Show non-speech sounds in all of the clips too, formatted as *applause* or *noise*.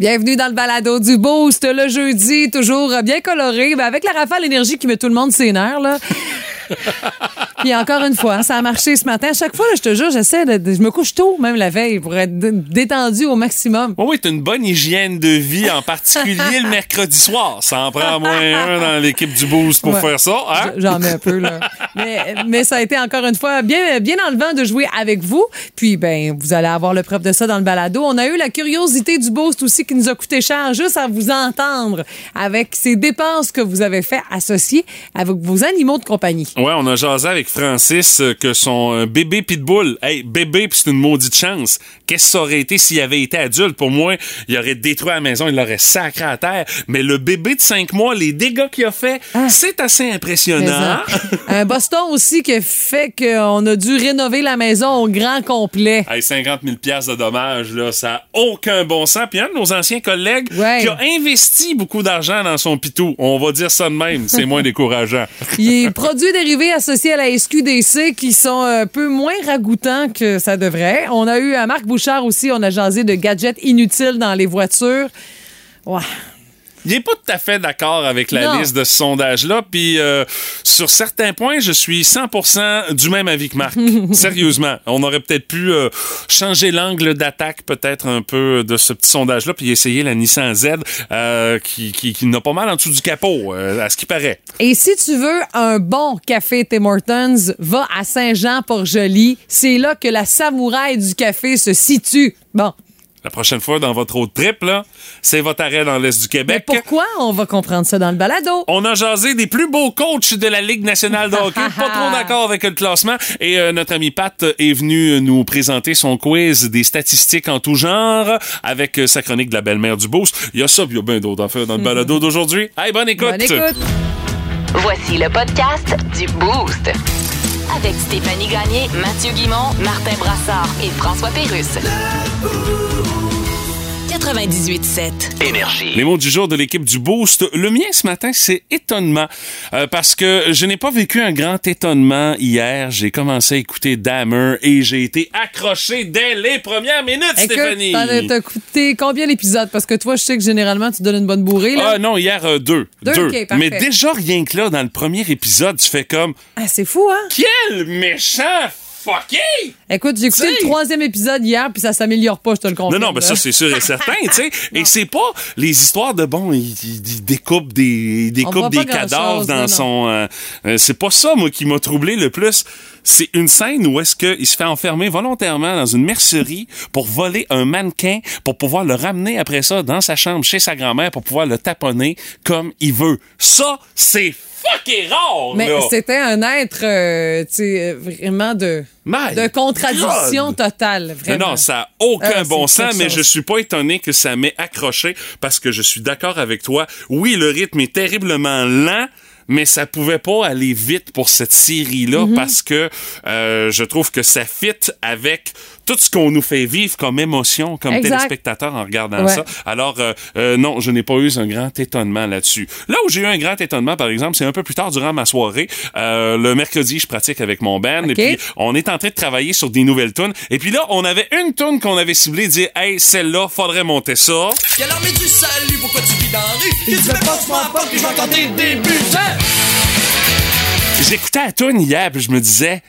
Bienvenue dans le balado du Boost le jeudi, toujours bien coloré, avec la rafale énergie qui met tout le monde ses nerfs. Là. Puis encore une fois, ça a marché ce matin. À chaque fois, là, je te jure, j'essaie de, je me couche tôt, même la veille, pour être dé- détendu au maximum. Oui, oui, t'as une bonne hygiène de vie, en particulier le *laughs* mercredi soir. Ça en prend au moins un dans l'équipe du Boost pour Ouais. faire ça. Hein? J'en mets un peu, là. Mais, mais ça a été encore une fois bien, bien enlevant de jouer avec vous. Puis, ben, vous allez avoir le preuve de ça dans le balado. On a eu la curiosité du Boost aussi qui nous a coûté cher juste à vous entendre avec ces dépenses que vous avez fait associées avec vos animaux de compagnie. Ouais, on a jasé avec Francis euh, que son euh, bébé pitbull, hey, bébé, puis c'est une maudite chance. Qu'est-ce que ça aurait été s'il avait été adulte? Pour moi, il aurait détruit la maison, il l'aurait sacré à terre. Mais le bébé de 5 mois, les dégâts qu'il a fait, c'est assez impressionnant. *laughs* Un Boston aussi qui a fait qu'on a dû rénover la maison au grand complet. Hey, 50 000 piastres de dommages, là, ça n'a aucun bon sens. Puis un de nos anciens collègues Ouais. qui a investi beaucoup d'argent dans son pitou. On va dire ça de même, c'est moins décourageant. *laughs* Les produits dérivés associés à la SQDC qui sont un peu moins ragoûtants que ça devrait. On a eu à Marc On a jasé de gadgets inutiles dans les voitures. Il n'est pas tout à fait d'accord avec la Non. liste de ce sondage-là. Puis euh, sur certains points, je suis 100% du même avis que Marc. *laughs* Sérieusement, on aurait peut-être pu euh, changer l'angle d'attaque peut-être un peu de ce petit sondage-là, puis essayer la Nissan Z euh, qui, qui, qui n'a pas mal en dessous du capot, euh, à ce qui paraît. Et si tu veux un bon café Tim Hortons, va à Saint-Jean-Port-Joli. C'est là que la samouraï du café se situe. Bon. La prochaine fois, dans votre autre trip, là, c'est votre arrêt dans l'Est du Mais Québec. pourquoi? On va comprendre ça dans le balado? On a jasé des plus beaux coachs de la Ligue nationale de hockey. *laughs* Pas trop d'accord avec le classement. Et euh, notre ami Pat est venu nous présenter son quiz des statistiques en tout genre avec euh, sa chronique de la belle-mère du Boost. Il y a ça, puis il y a bien d'autres affaires dans le balado d'aujourd'hui. Hey, bonne écoute! Bonne écoute. Voici le podcast du Boost. Avec Stéphanie Gagné, Mathieu Guimont, Martin Brassard et François Pérusse. 98.7. Énergie. Les mots du jour de l'équipe du Boost. Le mien ce matin, c'est étonnement. Euh, parce que je n'ai pas vécu un grand étonnement hier. J'ai commencé à écouter Dammer et j'ai été accroché dès les premières minutes, Écoute, Stéphanie. t'as coûté combien l'épisode? Parce que toi, je sais que généralement, tu donnes une bonne bourrée. Là. Ah non, hier, euh, deux. Deux. Mais déjà, rien que là, dans le premier épisode, tu fais comme Ah, c'est fou, hein? Quel méchant fucké! Écoute, j'ai écouté le troisième épisode hier, puis ça s'améliore pas, je te le confirme. Non, non, ben là. ça, c'est sûr et certain, tu sais. *laughs* Et c'est pas les histoires de, bon, il, découpe des, il découpe des cadavres dans non. son... euh, euh, c'est pas ça, moi, qui m'a troublé le plus. C'est une scène où est-ce qu'il se fait enfermer volontairement dans une mercerie pour voler un mannequin pour pouvoir le ramener après ça dans sa chambre chez sa grand-mère pour pouvoir le taponner comme il veut. Ça, c'est fucking rare, Mais là. c'était un être, euh, tu sais, euh, vraiment de, My de contradiction God! totale, Mais vraiment. non, ça n'a aucun Ah, bon sens, mais chose. je suis pas étonné que ça m'ait accroché parce que je suis d'accord avec toi. Oui, le rythme est terriblement lent. Mais ça pouvait pas aller vite pour cette série-là Mhm. parce que euh, je trouve que ça fit avec tout ce qu'on nous fait vivre comme émotion, comme Exact. téléspectateur en regardant Ouais. ça. Alors, euh, euh, non, je n'ai pas eu un grand étonnement là-dessus. Là où j'ai eu un grand étonnement, par exemple, c'est un peu plus tard durant ma soirée. Euh, le mercredi, je pratique avec mon band et puis on est en train de travailler sur des nouvelles tunes. Et puis là, on avait une tune qu'on avait ciblée, dire hey, celle-là, faudrait monter ça. Quelle armée du salut, pourquoi tu vis dans la rue? Et tu fais pas souvent pas que je vais entendre tes débuts. J'écoutais la tune hier, puis je me disais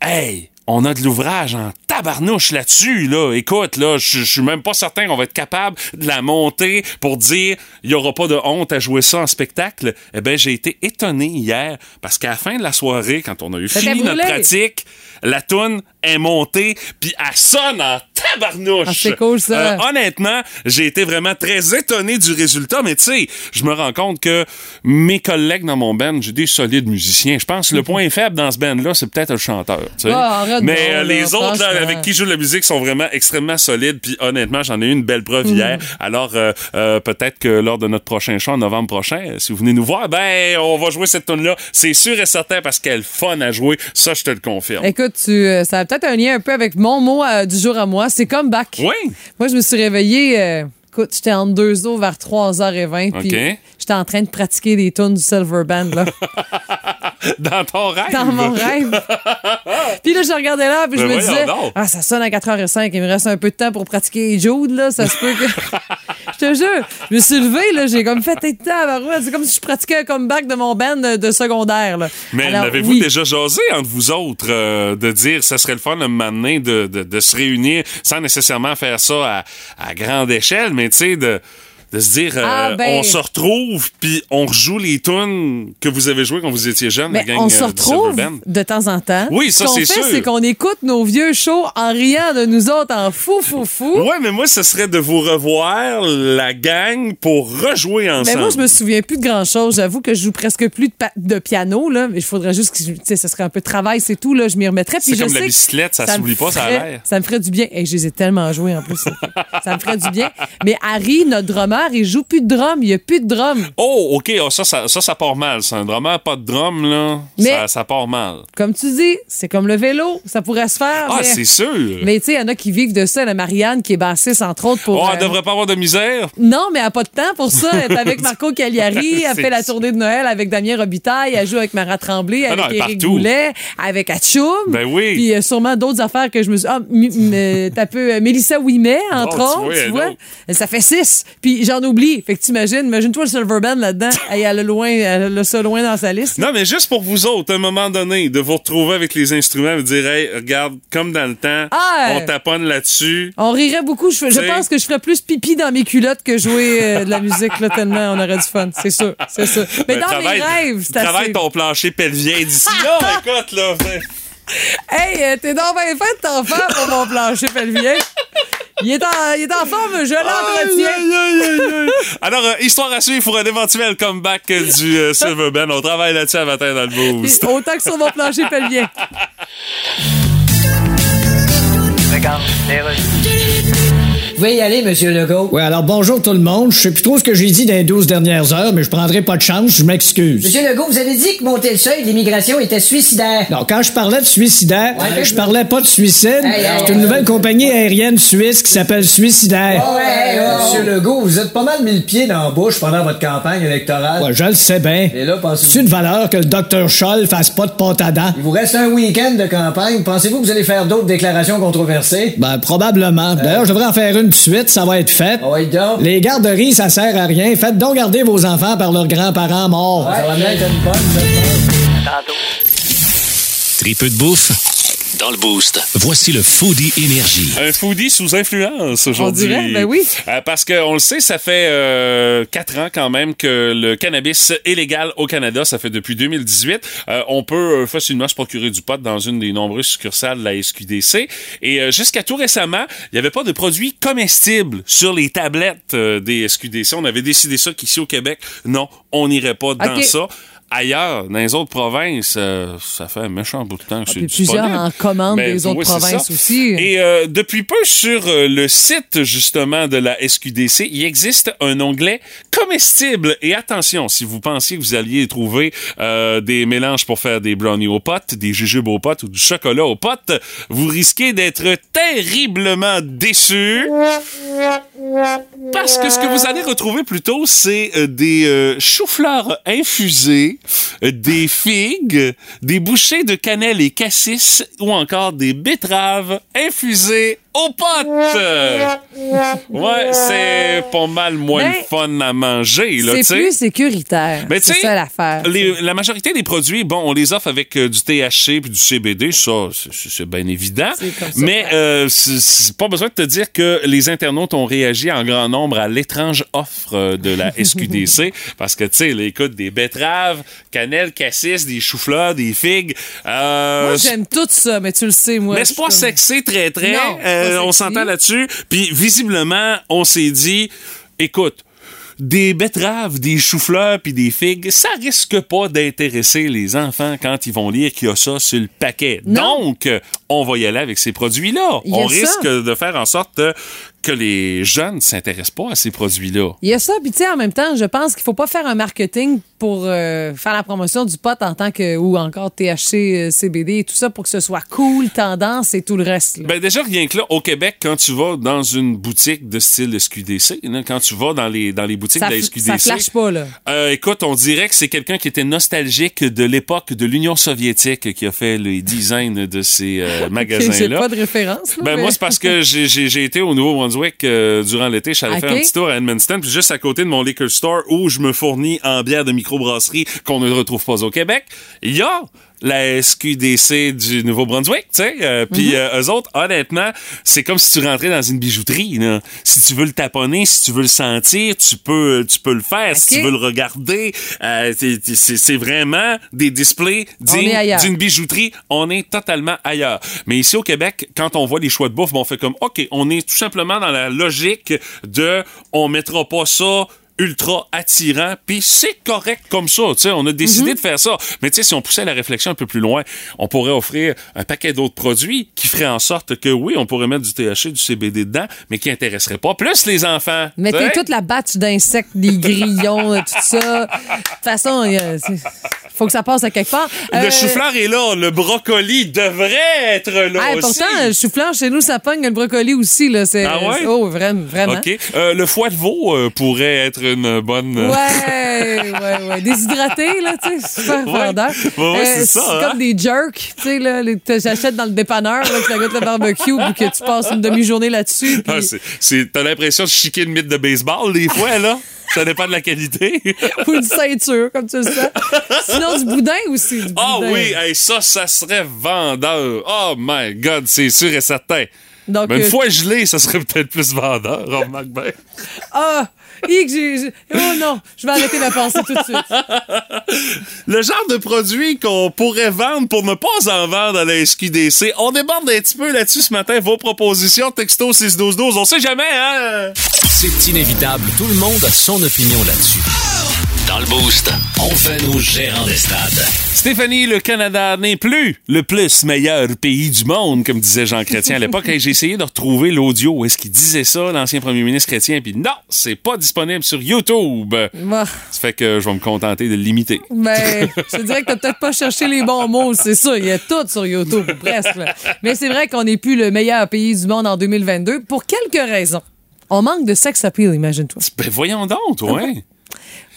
hey. On a de l'ouvrage en tabarnouche là-dessus, là. Écoute, là, je suis même pas certain qu'on va être capable de la monter pour dire il y aura pas de honte à jouer ça en spectacle. Eh ben, j'ai été étonné hier parce qu'à la fin de la soirée, quand on a eu fini notre pratique, la toune est montée, puis elle sonne en tabarnouche. Ah, c'est cool, ça. Euh, honnêtement, j'ai été vraiment très étonné du résultat, mais tu sais, je me rends compte que mes collègues dans mon band, j'ai des solides musiciens. Je pense que le point faible dans ce band-là, c'est peut-être le chanteur. tu sais. Arrête mais euh, là, les autres là, avec qui je joue la musique sont vraiment extrêmement solides. Puis honnêtement, j'en ai eu une belle preuve hier. Alors euh, peut-être que lors de notre prochain show en novembre prochain, si vous venez nous voir, ben on va jouer cette tune là. C'est sûr et certain parce qu'elle est fun à jouer. Ça, je te le confirme. Écoute, tu, ça a peut-être un lien un peu avec mon mot euh, du jour à moi. C'est comme back. Oui. Moi, je me suis réveillée. euh, écoute, j'étais en deux eaux vers 3h20. Puis OK. j'étais en train de pratiquer des tunes du Silver Band, là, *laughs* Dans ton rêve. dans mon rêve. *laughs* puis là, je regardais là, puis je Ben me voyons disais, donc. ah, ça sonne à 4h05. Il me reste un peu de temps pour pratiquer Jude, là. Ça se peut que. *laughs* Je te jure. Je me suis levé, là, j'ai comme fait tabarouette. C'est comme si je pratiquais un comeback de mon band de, de secondaire. Là. Mais l'avez-vous oui. déjà jasé entre vous autres euh, de dire ça serait le fun un moment donné de, de, de se réunir sans nécessairement faire ça à, à grande échelle, mais tu sais, de, de se dire euh, Ah, ben- on se retrouve puis on rejoue les tunes que vous avez jouées quand vous étiez jeune, Mais la gang on se euh, Silver retrouve de temps en temps. Oui, ça, Ce qu'on c'est fait, c'est qu'on écoute nos vieux shows en riant de nous autres en fou, fou, fou. Ouais, mais moi, ce serait de vous revoir, la gang, pour rejouer Mais ensemble. moi, je me souviens plus de grand-chose. J'avoue que je joue presque plus de, piano, là. Mais il faudrait juste que, tu sais, ce serait un peu de travail, c'est tout, là. Je m'y remettrais. C'est je comme la bicyclette, ça me s'oublie pas, ça a l'air. Ça me ferait du bien. Et je les ai tellement joués, en plus. *laughs* ça me ferait du bien. Mais Harry, notre drummer, il joue plus de drum. Il y a plus de drum. Oh, OK, oh, ça, ça, ça, ça part mal. C'est un drummer, pas de drum, là. Mais- Ça, ça part mal. Comme tu dis, c'est comme le vélo. Ça pourrait se faire. Ah, mais... c'est sûr. Mais tu sais, il y en a qui vivent de ça. La Marianne, qui est bassiste, entre autres, pour. Oh, euh, elle devrait pas avoir de misère? Non, mais elle n'a pas de temps pour ça. Elle est avec *laughs* Marco Cagliari, elle fait la tournée de Noël avec Damien Robitaille, elle joue avec Marat Tremblay, Ah avec non, Éric. Boulet, avec Atchoum. Ben oui. Puis euh, sûrement d'autres affaires que je me suis. Ah, m- t'as peu euh, Mélissa Ouimet, entre Oh, tu autres, vois, tu vois. Ça fait six. Puis j'en oublie. Fait que t'imagines, imagine-toi le Silver Band là-dedans. *laughs* Hey, elle a loin, elle a ça loin dans sa liste. Non, mais juste pour vous autres, à un moment donné, de vous retrouver avec les instruments et de dire, hey, regarde, comme dans le temps, Ah, on taponne là-dessus. On rirait beaucoup. Je, pense que je ferais plus pipi dans mes culottes que jouer euh, de la musique, là, tellement on aurait du fun. C'est sûr, c'est sûr. Mais Ben, dans travaille- mes rêves, c'est Travaille ton plancher pelvien d'ici là, *laughs* écoute, là. ben, Hey, euh, t'es bien fait de t'en faire pour mon plancher pelvien. Il est en, il est en forme, je l'entretiens. Alors, euh, histoire à suivre pour un éventuel comeback du euh, Silver Band. On travaille là-dessus à matin dans le boost. Autant que sur mon plancher pelvien. Vous pouvez y aller, Monsieur Legault. Oui, alors bonjour tout le monde. Je sais plus trop ce que j'ai dit dans les 12 dernières heures, mais je prendrai pas de chance, je m'excuse. Monsieur Legault, vous avez dit que monter le seuil de l'immigration était suicidaire. Non, quand je parlais de suicidaire, Ouais, je parlais pas de suicide. Hey, hey, C'est une hey. nouvelle compagnie aérienne suisse qui s'appelle Suicidaire. Ouais, ouais, Monsieur Legault, vous êtes pas mal mis le pied dans la bouche pendant votre campagne électorale. Ouais, je le sais bien. Et là, pensez-vous... C'est une valeur que le docteur Scholl fasse pas de pâte à dents. Il vous reste un week-end de campagne. Pensez-vous que vous allez faire d'autres déclarations controversées? Ben, probablement. D'ailleurs, je devrais en faire une de suite, ça va être fait. Ah ouais, donc. Les garderies, ça sert à rien. Faites donc garder vos enfants par leurs grands-parents morts. Ça va bien être une bonne, cette Tripeux de bouffe dans le boost. Voici le Foodie Énergie. Un foodie sous influence aujourd'hui. On dirait, ben oui. Euh, parce qu'on le sait, ça fait euh, quatre ans quand même que le cannabis est légal au Canada. Ça fait depuis 2018. Euh, on peut euh, facilement se procurer du pot dans une des nombreuses succursales de la SQDC. Et euh, jusqu'à tout récemment, il n'y avait pas de produits comestibles sur les tablettes euh, des SQDC. On avait décidé ça qu'ici au Québec, non, on n'irait pas dans ça. Ailleurs, dans les autres provinces, euh, ça fait un méchant bout de temps que c'est Ah, puis plusieurs en commande Ben, des autres oui, c'est provinces aussi. Et euh, depuis peu, sur euh, le site justement de la SQDC, il existe un onglet comestible. Et attention, si vous pensiez que vous alliez trouver euh, des mélanges pour faire des brownies aux potes, des jujubes aux potes ou du chocolat aux potes, vous risquez d'être terriblement déçus. Parce que ce que vous allez retrouver plutôt, c'est euh, des euh, choux-fleurs infusés, euh, des figues, des bouchées de cannelle et cassis ou encore des betteraves infusées aux potes. Ouais, c'est pas mal moins Ben, fun à manger, C'est plus sécuritaire. Tu c'est ça l'affaire. la majorité des produits, bon, on les offre avec euh, du THC puis du CBD, ça, c'est- bien évident. C'est comme ça. Mais euh, c'est pas besoin de te dire que les internautes ont réagi en grand nombre à l'étrange offre euh, de la *laughs* SQDC parce que, tu sais, écoute, des betteraves, cannelle, cassis, des choux-fleurs, des figues. euh, Moi, j'aime tout ça, mais tu le sais, moi. mais c'est pas sexy très très. Non, Euh, on s'entend là-dessus. Puis visiblement, on s'est dit, écoute. Des betteraves, des choux-fleurs puis des figues, ça risque pas d'intéresser les enfants quand ils vont lire qu'il y a ça sur le paquet. Non. Donc, on va y aller avec ces produits-là. On ça. risque de faire en sorte que les jeunes ne s'intéressent pas à ces produits-là. Il y a ça, puis tu sais, en même temps, je pense qu'il faut pas faire un marketing pour euh, faire la promotion du pot en tant que, ou encore THC, euh, CBD et tout ça pour que ce soit cool, tendance et tout le reste. là. Ben déjà, rien que là, au Québec, quand tu vas dans une boutique de style SQDC, là, quand tu vas dans les, dans les boutiques ça, de la SQDC... ça flash pas, là. Euh, écoute, on dirait que c'est quelqu'un qui était nostalgique de l'époque de l'Union soviétique qui a fait les designs de ces euh, *laughs* J'ai magasins-là. pas de référence. là, Ben mais- moi c'est parce *laughs* que j'ai été au Nouveau-Brunswick Euh, durant l'été. Je suis allé faire un petit tour à Edmundston, puis juste à côté de mon liquor store où je me fournis en bière de microbrasserie qu'on ne retrouve pas au Québec, il y a la SQDC du Nouveau-Brunswick, tu sais. euh, Puis euh, eux autres, honnêtement, c'est comme si tu rentrais dans une bijouterie. Là. Si tu veux le taponner, si tu veux le sentir, tu peux, tu peux le faire. Si tu veux le regarder, euh, c'est c'est vraiment des displays d'une bijouterie. On est totalement ailleurs. Mais ici au Québec, quand on voit les choix de bouffe, on fait comme, OK, on est tout simplement dans la logique de on mettra pas ça ultra attirant, puis c'est correct comme ça, tu sais, on a décidé de faire ça. Mais tu sais, si on poussait la réflexion un peu plus loin, on pourrait offrir un paquet d'autres produits qui feraient en sorte que oui, on pourrait mettre du THC, du CBD dedans, mais qui intéresseraient pas plus les enfants. Mettez toute la batch d'insectes, des *laughs* grillons, tout ça. De toute façon, il faut que ça passe à quelque part. Le Euh, chou-fleur est là, le brocoli devrait être là ah, aussi. pourtant, le chou-fleur, chez nous, ça pogne le brocoli aussi. Là. Ah ouais? Oh, vraiment. vraiment. OK. Euh, le foie de veau euh, pourrait être une bonne... euh, Ouais, ouais, ouais. Déshydraté, là, tu sais, super vendeur. Ouais, ouais, c'est ça, hein? comme des jerks, tu sais, là, j'achète dans le dépanneur, là, goûte le barbecue, puis que tu passes une demi-journée là-dessus. puis- Ah, c'est- c'est- T'as l'impression de chiquer une mythe de baseball, des fois, là. Ça dépend de la qualité. *laughs* ou une ceinture, comme tu le sais. Sinon, du boudin aussi. Du Ah boudin. oui, hey, ça, ça serait vendeur. Oh my God, c'est sûr et certain. Donc, Mais une euh, fois gelé, ça serait peut-être plus vendeur, remarque bien. Ah! hic, j'ai- Oh non, je vais arrêter la pensée tout de suite. Le genre de produit qu'on pourrait vendre pour ne pas en vendre à la SQDC. On déborde un petit peu là-dessus ce matin. Vos propositions, texto 61212. On sait jamais, hein? C'est inévitable. Tout le monde a son opinion là-dessus. Dans le Boost, on fait nos gérants des stades. Stéphanie, le Canada n'est plus le plus meilleur pays du monde, comme disait Jean Chrétien à l'époque. *laughs* J'ai essayé de retrouver l'audio où est-ce qu'il disait ça, l'ancien premier ministre chrétien, puis non, c'est pas disponible sur YouTube. Bon, Ça fait que je vais me contenter de l'imiter. ben, *laughs* je te dirais que t'as peut-être pas cherché les bons mots, c'est ça. Il y a tout sur YouTube, ou presque. là. Mais c'est vrai qu'on n'est plus le meilleur pays du monde en 2022 pour quelques raisons. On manque de sex appeal, imagine-toi. Ben voyons donc,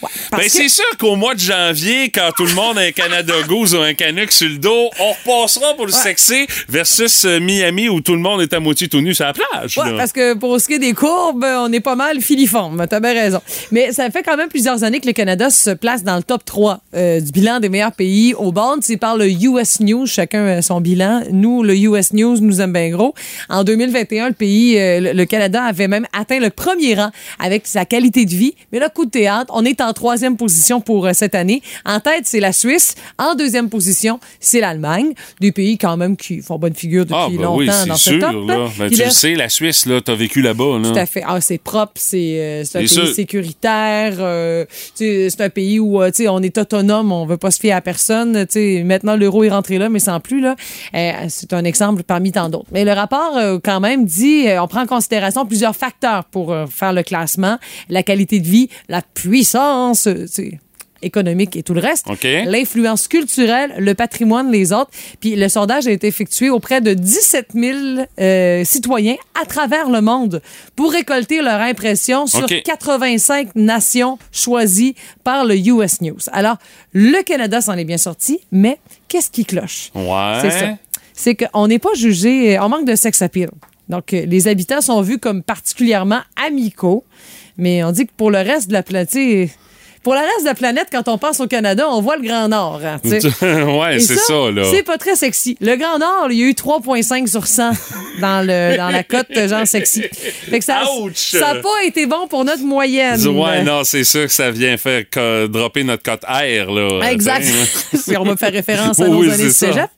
ouais. Ben que- c'est sûr qu'au mois de janvier, quand tout le monde a un Canada *laughs* Goose ou un Canuck sur le dos, on repassera pour le sexy versus euh, Miami où tout le monde est à moitié tout nu sur la plage. Ouais, là. parce que pour ce qui est des courbes, on est pas mal filiforme. T'as bien raison. Mais ça fait quand même plusieurs années que le Canada se place dans le top 3 euh, du bilan des meilleurs pays au monde. C'est par le US News, chacun a son bilan. Nous, le US News nous aime bien gros. En 2021, le pays, euh, le- le Canada avait même atteint le premier rang avec sa qualité de vie. Mais là, coup de théâtre, on est en troisième position pour euh, cette année. En tête, c'est la Suisse. En deuxième position, c'est l'Allemagne. Des pays quand même qui font bonne figure depuis Ah, ben longtemps oui, dans ce sûr. top. Là. Ben, Puis tu là- le sais, la Suisse, là, t'as vécu là-bas. Là. tout à fait. Ah, c'est propre, c'est euh, c'est un pays sécuritaire. euh, c'est un pays où euh, tu sais, on est autonome, on veut pas se fier à personne. Tu sais, Maintenant, l'euro est rentré là, mais sans plus. Là. Euh, c'est un exemple parmi tant d'autres. Mais le rapport, quand même, dit on prend en considération plusieurs facteurs pour faire le classement. La qualité de vie, la puissance. Euh, économique et tout le reste, l'influence culturelle, le patrimoine, les autres. Puis le sondage a été effectué auprès de 17 000 euh, citoyens à travers le monde pour récolter leur impression sur OK. 85 nations choisies par le US News. Alors, le Canada s'en est bien sorti, mais qu'est-ce qui cloche? Ouais. C'est ça. C'est qu'on n'est pas jugé, on manque de sex appeal. Donc, euh, les habitants sont vus comme particulièrement amicaux, mais on dit que pour le reste de la planète, pour le reste de la planète, quand on pense au Canada, on voit le Grand Nord. hein, *laughs* ouais, c'est ça, là. C'est pas très sexy. Le Grand Nord, il y a eu 3,5 sur 100 dans, le, dans la cote genre sexy. Fait que ça ça n'a pas été bon pour notre moyenne. Ouais, non, c'est sûr que ça vient faire dropper notre cote R, là. Exact. *laughs* T'sais, Si on va faire référence à *laughs* nos oui, années de ça. cégep.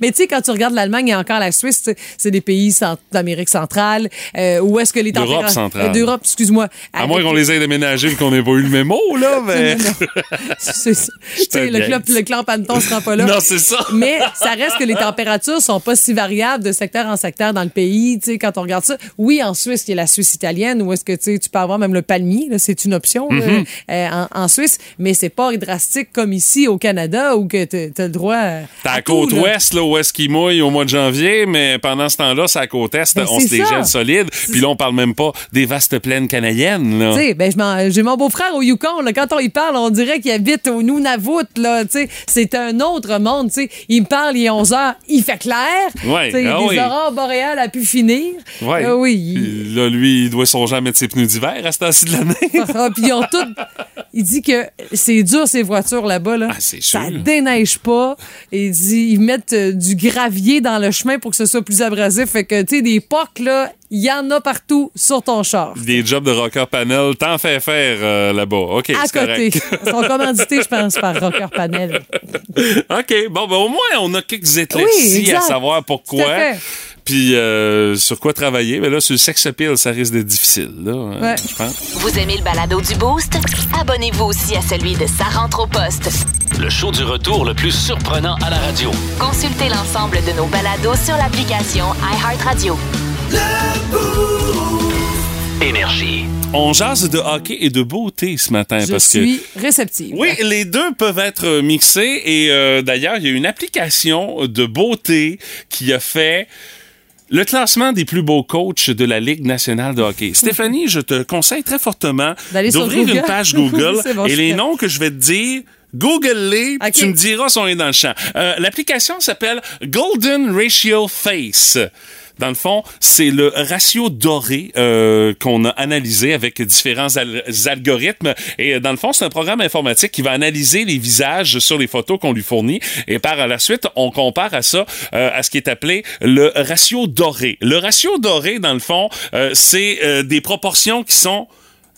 Mais tu sais, quand tu regardes l'Allemagne et encore la Suisse, c'est des pays cent- d'Amérique centrale. euh, où est-ce que les D'Europe températures... centrale. Euh, D'Europe, excuse-moi. À moins qu'on les ait déménagés et qu'on n'ait pas eu le mémo, là, mais. *laughs* C'est ça. Le, club, le clan Panton sera pas là. Non, c'est ça. Mais ça reste que les températures sont pas si variables de secteur en secteur dans le pays. Tu sais, quand on regarde ça, oui, en Suisse, il y a la Suisse italienne où est-ce que tu peux avoir même le palmier. C'est une option Mm-hmm. euh, en, en Suisse, mais c'est pas drastique comme ici au Canada où que tu as le droit à, T'as la tout, côte là. ouest, là, où est-ce qu'il mouille au mois de janvier, mais pendant ce temps-là, c'est la côte est, Ben, on se dégèle solide. Puis là, on parle même pas des vastes plaines canadiennes. Tu sais, ben, j'ai mon beau-frère au Yukon. Là, quand on y parle, on dirait qu'il habite au Nunavut, là, tu sais. C'est un autre monde, tu sais. Il me parle, il est 11 heures, il fait clair. Ouais, sais, ah les oui. aurores boréales a pu finir. Ouais. Ah oui. il- Puis Là, lui, il doit songer à mettre ses pneus d'hiver à ce temps-ci de l'année. *laughs* Ah, puis ils ont tout. Il dit que c'est dur ces voitures là-bas là. Ah, c'est Ça déneige pas. Et il dit ils mettent euh, du gravier dans le chemin pour que ce soit plus abrasif. Fait que tu sais des pocs là, il y en a partout sur ton char. Des jobs de rocker panel, t'en fais faire euh, là-bas. OK, À c'est côté. correct. *laughs* Ils sont commandités, je pense, par Rocker Panel. *laughs* OK, bon, ben, au moins, on a quelques éclaircies Oui, à savoir pourquoi. Puis euh, sur quoi travailler. Mais là, sur le sex appeal, ça risque d'être difficile, là, euh, Ouais. je pense. Vous aimez le balado du Boost? Abonnez-vous aussi à celui de Sa rentre au poste. Le show du retour le plus surprenant à la radio. Consultez l'ensemble de nos balados sur l'application iHeartRadio. Énergie. On jase de hockey et de beauté ce matin Je parce que suis réceptive. Oui, les deux peuvent être mixés et euh, d'ailleurs, il y a une application de beauté qui a fait le classement des plus beaux coachs de la Ligue nationale de hockey. *laughs* Stéphanie, je te conseille très fortement D'aller sur d'ouvrir Google. une page Google *laughs* bon, et les fais. noms que je vais te dire Google-les, tu me diras si on est dans le champ. Euh, L'application s'appelle Golden Ratio Face. Dans le fond, c'est le ratio doré euh, qu'on a analysé avec différents al- algorithmes. Et euh, dans le fond, c'est un programme informatique qui va analyser les visages sur les photos qu'on lui fournit. Et par la suite, on compare à ça euh, à ce qui est appelé le ratio doré. Le ratio doré, dans le fond, c'est des proportions qui sont,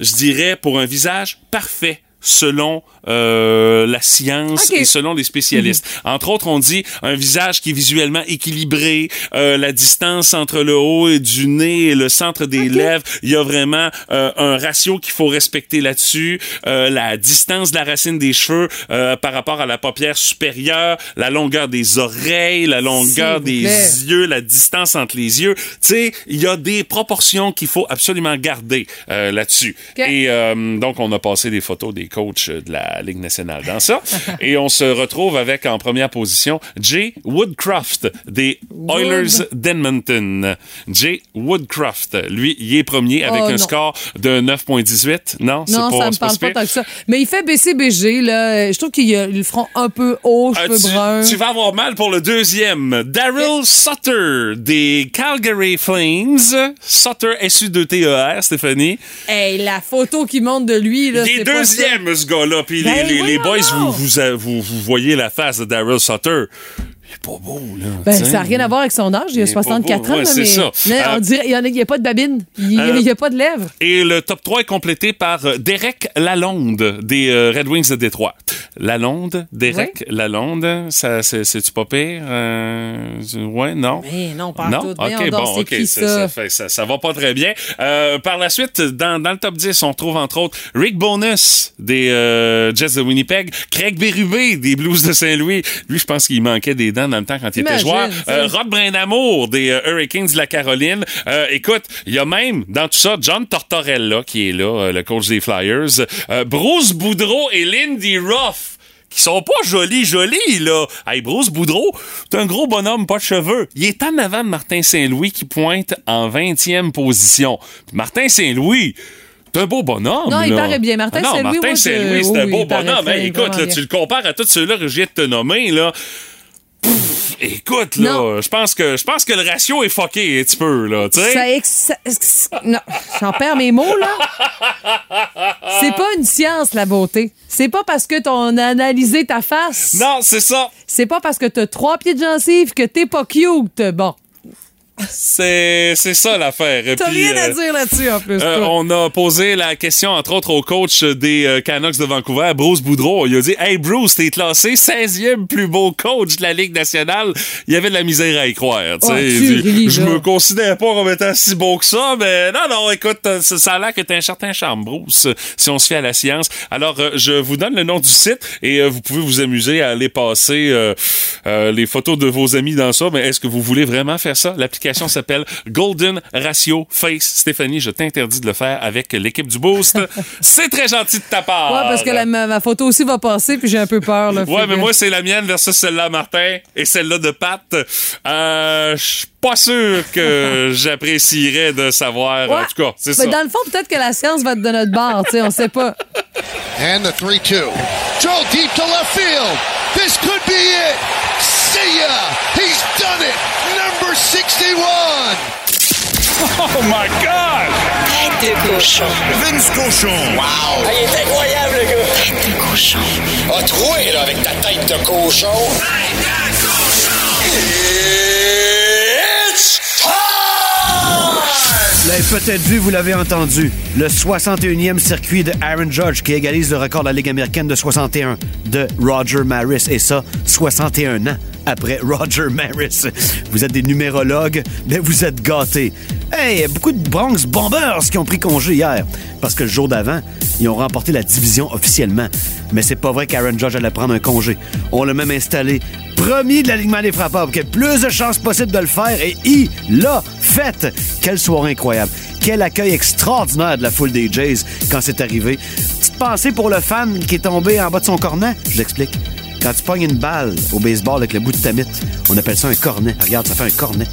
je dirais, pour un visage parfait selon euh, la science et selon les spécialistes. Entre autres, on dit un visage qui est visuellement équilibré, euh, la distance entre le haut et du nez et le centre des lèvres, il y a vraiment euh, un ratio qu'il faut respecter là-dessus, euh, la distance de la racine des cheveux euh, par rapport à la paupière supérieure, la longueur des oreilles, la longueur des yeux, la distance entre les yeux. Tu sais, il y a des proportions qu'il faut absolument garder euh, là-dessus. Ok. Et euh, donc, on a passé des photos des coachs de la Ligue nationale dans ça. *laughs* Et on se retrouve avec en première position Jay Woodcroft des Oilers d'Edmonton. Jay Woodcroft, lui, il est premier avec Oh, un non. score de 9,18. Non, c'est Non, pas, ça me parle pas tant que ça. Mais il fait BCBG, là. Je trouve qu'il a le front un peu haut, Ah, cheveux tu, bruns. tu vas avoir mal pour le deuxième. Daryl Sutter des Calgary Flames. Sutter SU2TER, Stéphanie. Hey, la photo qui monte de lui, là, Il est c'est deuxième, ce gars-là. Puis Ben, les, les, les boys, vous, vous, vous, vous voyez la face de Daryl Sutter. Il est pas beau, là. Ben, ça n'a rien à voir avec son âge. Il a Il est pas 64 beau. ans, Ouais, là, c'est mais, ça. Euh, on dirait il n'y a, pas de babine. Il n'y Euh, a, pas de lèvres. Et le top 3 est complété par euh, Derek Lalonde des euh, Red Wings de Détroit. Lalonde, Derek Lalonde, ça, c'est-tu pas pire? Euh, ouais, non? Mais non, pas non? tout. OK, bon, OK. qui, ça, ça? ça fait- ça, ça va pas très bien. Euh, par la suite, dans, dans le top 10, on trouve entre autres Rick Bonus des euh, Jets de Winnipeg, Craig Berube des Blues de Saint-Louis. Lui, je pense qu'il manquait des dents dans le temps quand il était joueur. Euh, Rod Brindamour des euh, Hurricanes de la Caroline. Euh, écoute, il y a même dans tout ça John Tortorella qui est là, euh, le coach des Flyers. Bruce Boudreau et Lindy Ruff qui sont pas jolis, jolis, là. Hey, Bruce Boudreau, c'est un gros bonhomme, pas de cheveux. Il est en avant de Martin Saint-Louis qui pointe en 20e position. Puis Martin Saint-Louis, c'est un beau bonhomme. Non, il paraît bien. Martin Ah non, Saint-Louis, Martin Saint-Louis, c'est oui, un beau bonhomme. Hey, écoute, là, tu le compares à tous ceux-là que je viens de te nommer, là. Écoute, là, je pense que je pense que le ratio est fucké un petit peu, là, tu sais. Ça ex- Non, j'en perds mes mots, là. C'est pas une science, la beauté. C'est pas parce que t'on a analysé ta face. Non, c'est ça. C'est pas parce que t'as trois pieds de gencive que t'es pas cute. Bon, C'est c'est ça l'affaire. T'as puis, rien à euh, dire là-dessus, en plus. Euh, on a posé la question, entre autres, au coach des euh, Canucks de Vancouver, Bruce Boudreau. Il a dit Hey Bruce, t'es classé 16e plus beau coach de la Ligue nationale. Il y avait de la misère à y croire. tu sais. Oh, tu dit, Je me considère pas comme étant si beau que ça, mais non, non, écoute, ça, a l'air que t'as un certain charme, Bruce, si on se fait à la science. Alors, je vous donne le nom du site et vous pouvez vous amuser à aller passer les photos de vos amis dans ça. Mais est-ce que vous voulez vraiment faire ça? L'application s'appelle Golden Ratio Face. Stéphanie, je t'interdis de le faire avec l'équipe du Boost. *laughs* C'est très gentil de ta part. Ouais, parce que la- ma, ma photo aussi va passer, puis j'ai un peu peur. Là, Ouais, mais que- moi, c'est la mienne versus celle-là, Martin, et celle-là de Pat. Euh, Je suis pas sûr que *laughs* j'apprécierais de savoir. En tout cas, c'est Mais ça. dans le fond, peut-être que la science va être de notre bord, tu sais, on sait pas. And the 3 2. Joe deep to left field. This could be it. See ya. He's done it. Number 61. Oh my God! Tête de cochon. Vince Cochon. Wow! il est incroyable, le gars! Tête de cochon. A troué, là, avec ta tête de cochon. Tête de cochon! It's Vous l'avez peut-être vu, vous l'avez entendu. Le 61e circuit de Aaron Judge qui égalise le record de la Ligue américaine de 61 de Roger Maris. Et ça, 61 ans après *laughs* Roger Maris. Vous êtes des numérologues, mais vous êtes gâtés. Hey, beaucoup de Bronx Bombers qui ont pris congé hier. Parce que le jour d'avant, ils ont remporté la division officiellement. Mais c'est pas vrai qu'Aaron Judge allait prendre un congé. On l'a même installé premier de l'alignement des frappeurs pour qu'il y ait plus de chances possibles de le faire. Et il l'a fait. Quelle soirée incroyable. Quel accueil extraordinaire de la foule des Jays quand c'est arrivé. Petite pensée pour le fan qui est tombé en bas de son cornet. Je l'explique. Quand tu pognes une balle au baseball avec le bout de ta mythe, on appelle ça un cornet. Regarde, ça fait un cornet.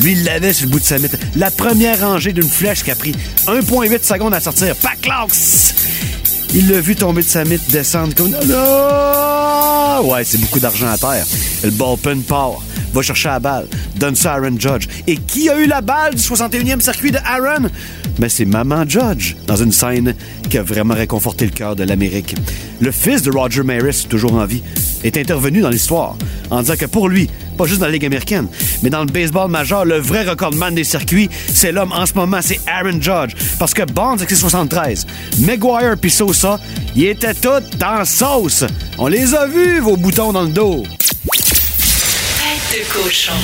Lui, il l'avait sur le bout de sa mythe. La première rangée d'une flèche qui a pris 1,8 secondes à sortir. Paclax! Il l'a vu tomber de sa mythe, descendre comme... Ouais, c'est beaucoup d'argent à terre. Le bullpen part. Va chercher la balle. Donne ça à Aaron Judge. Et qui a eu la balle du 61e circuit de Aaron? Ben, c'est Maman Judge, dans une scène qui a vraiment réconforté le cœur de l'Amérique. Le fils de Roger Maris, toujours en vie, est intervenu dans l'histoire en disant que pour lui, pas juste dans la Ligue américaine, mais dans le baseball majeur, le vrai recordman des circuits, c'est l'homme en ce moment, c'est Aaron Judge. Parce que Bonds avec ses 73, Maguire puis Sosa, ils étaient tous dans sauce. On les a vus, vos boutons dans le dos. De cochon.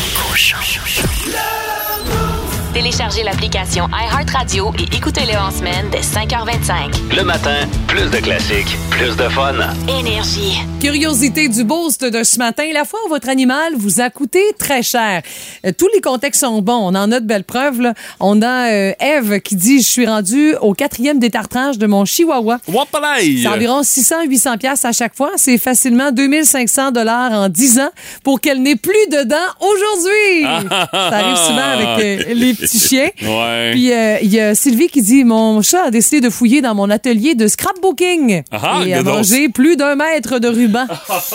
Téléchargez l'application iHeartRadio et écoutez-le en semaine dès 5h25. Le matin, plus de classiques, plus de fun. Énergie. Curiosité du boost de ce matin. La fois où votre animal vous a coûté très cher. Euh, tous les contextes sont bons. On en a de belles preuves. là. On a euh, Eve qui dit Je suis rendue au quatrième détartrage de mon chihuahua. Wapalay! C'est environ 600-800 pièces à chaque fois. C'est facilement 2500 dollars en 10 ans pour qu'elle n'ait plus de dents aujourd'hui. *laughs* Ça arrive souvent avec euh, les petits chiens. *laughs* Ouais. Puis euh, il y a Sylvie qui dit Mon chat a décidé de fouiller dans mon atelier de scrapbooking Ah, et a mangé plus d'un mètre de ruban.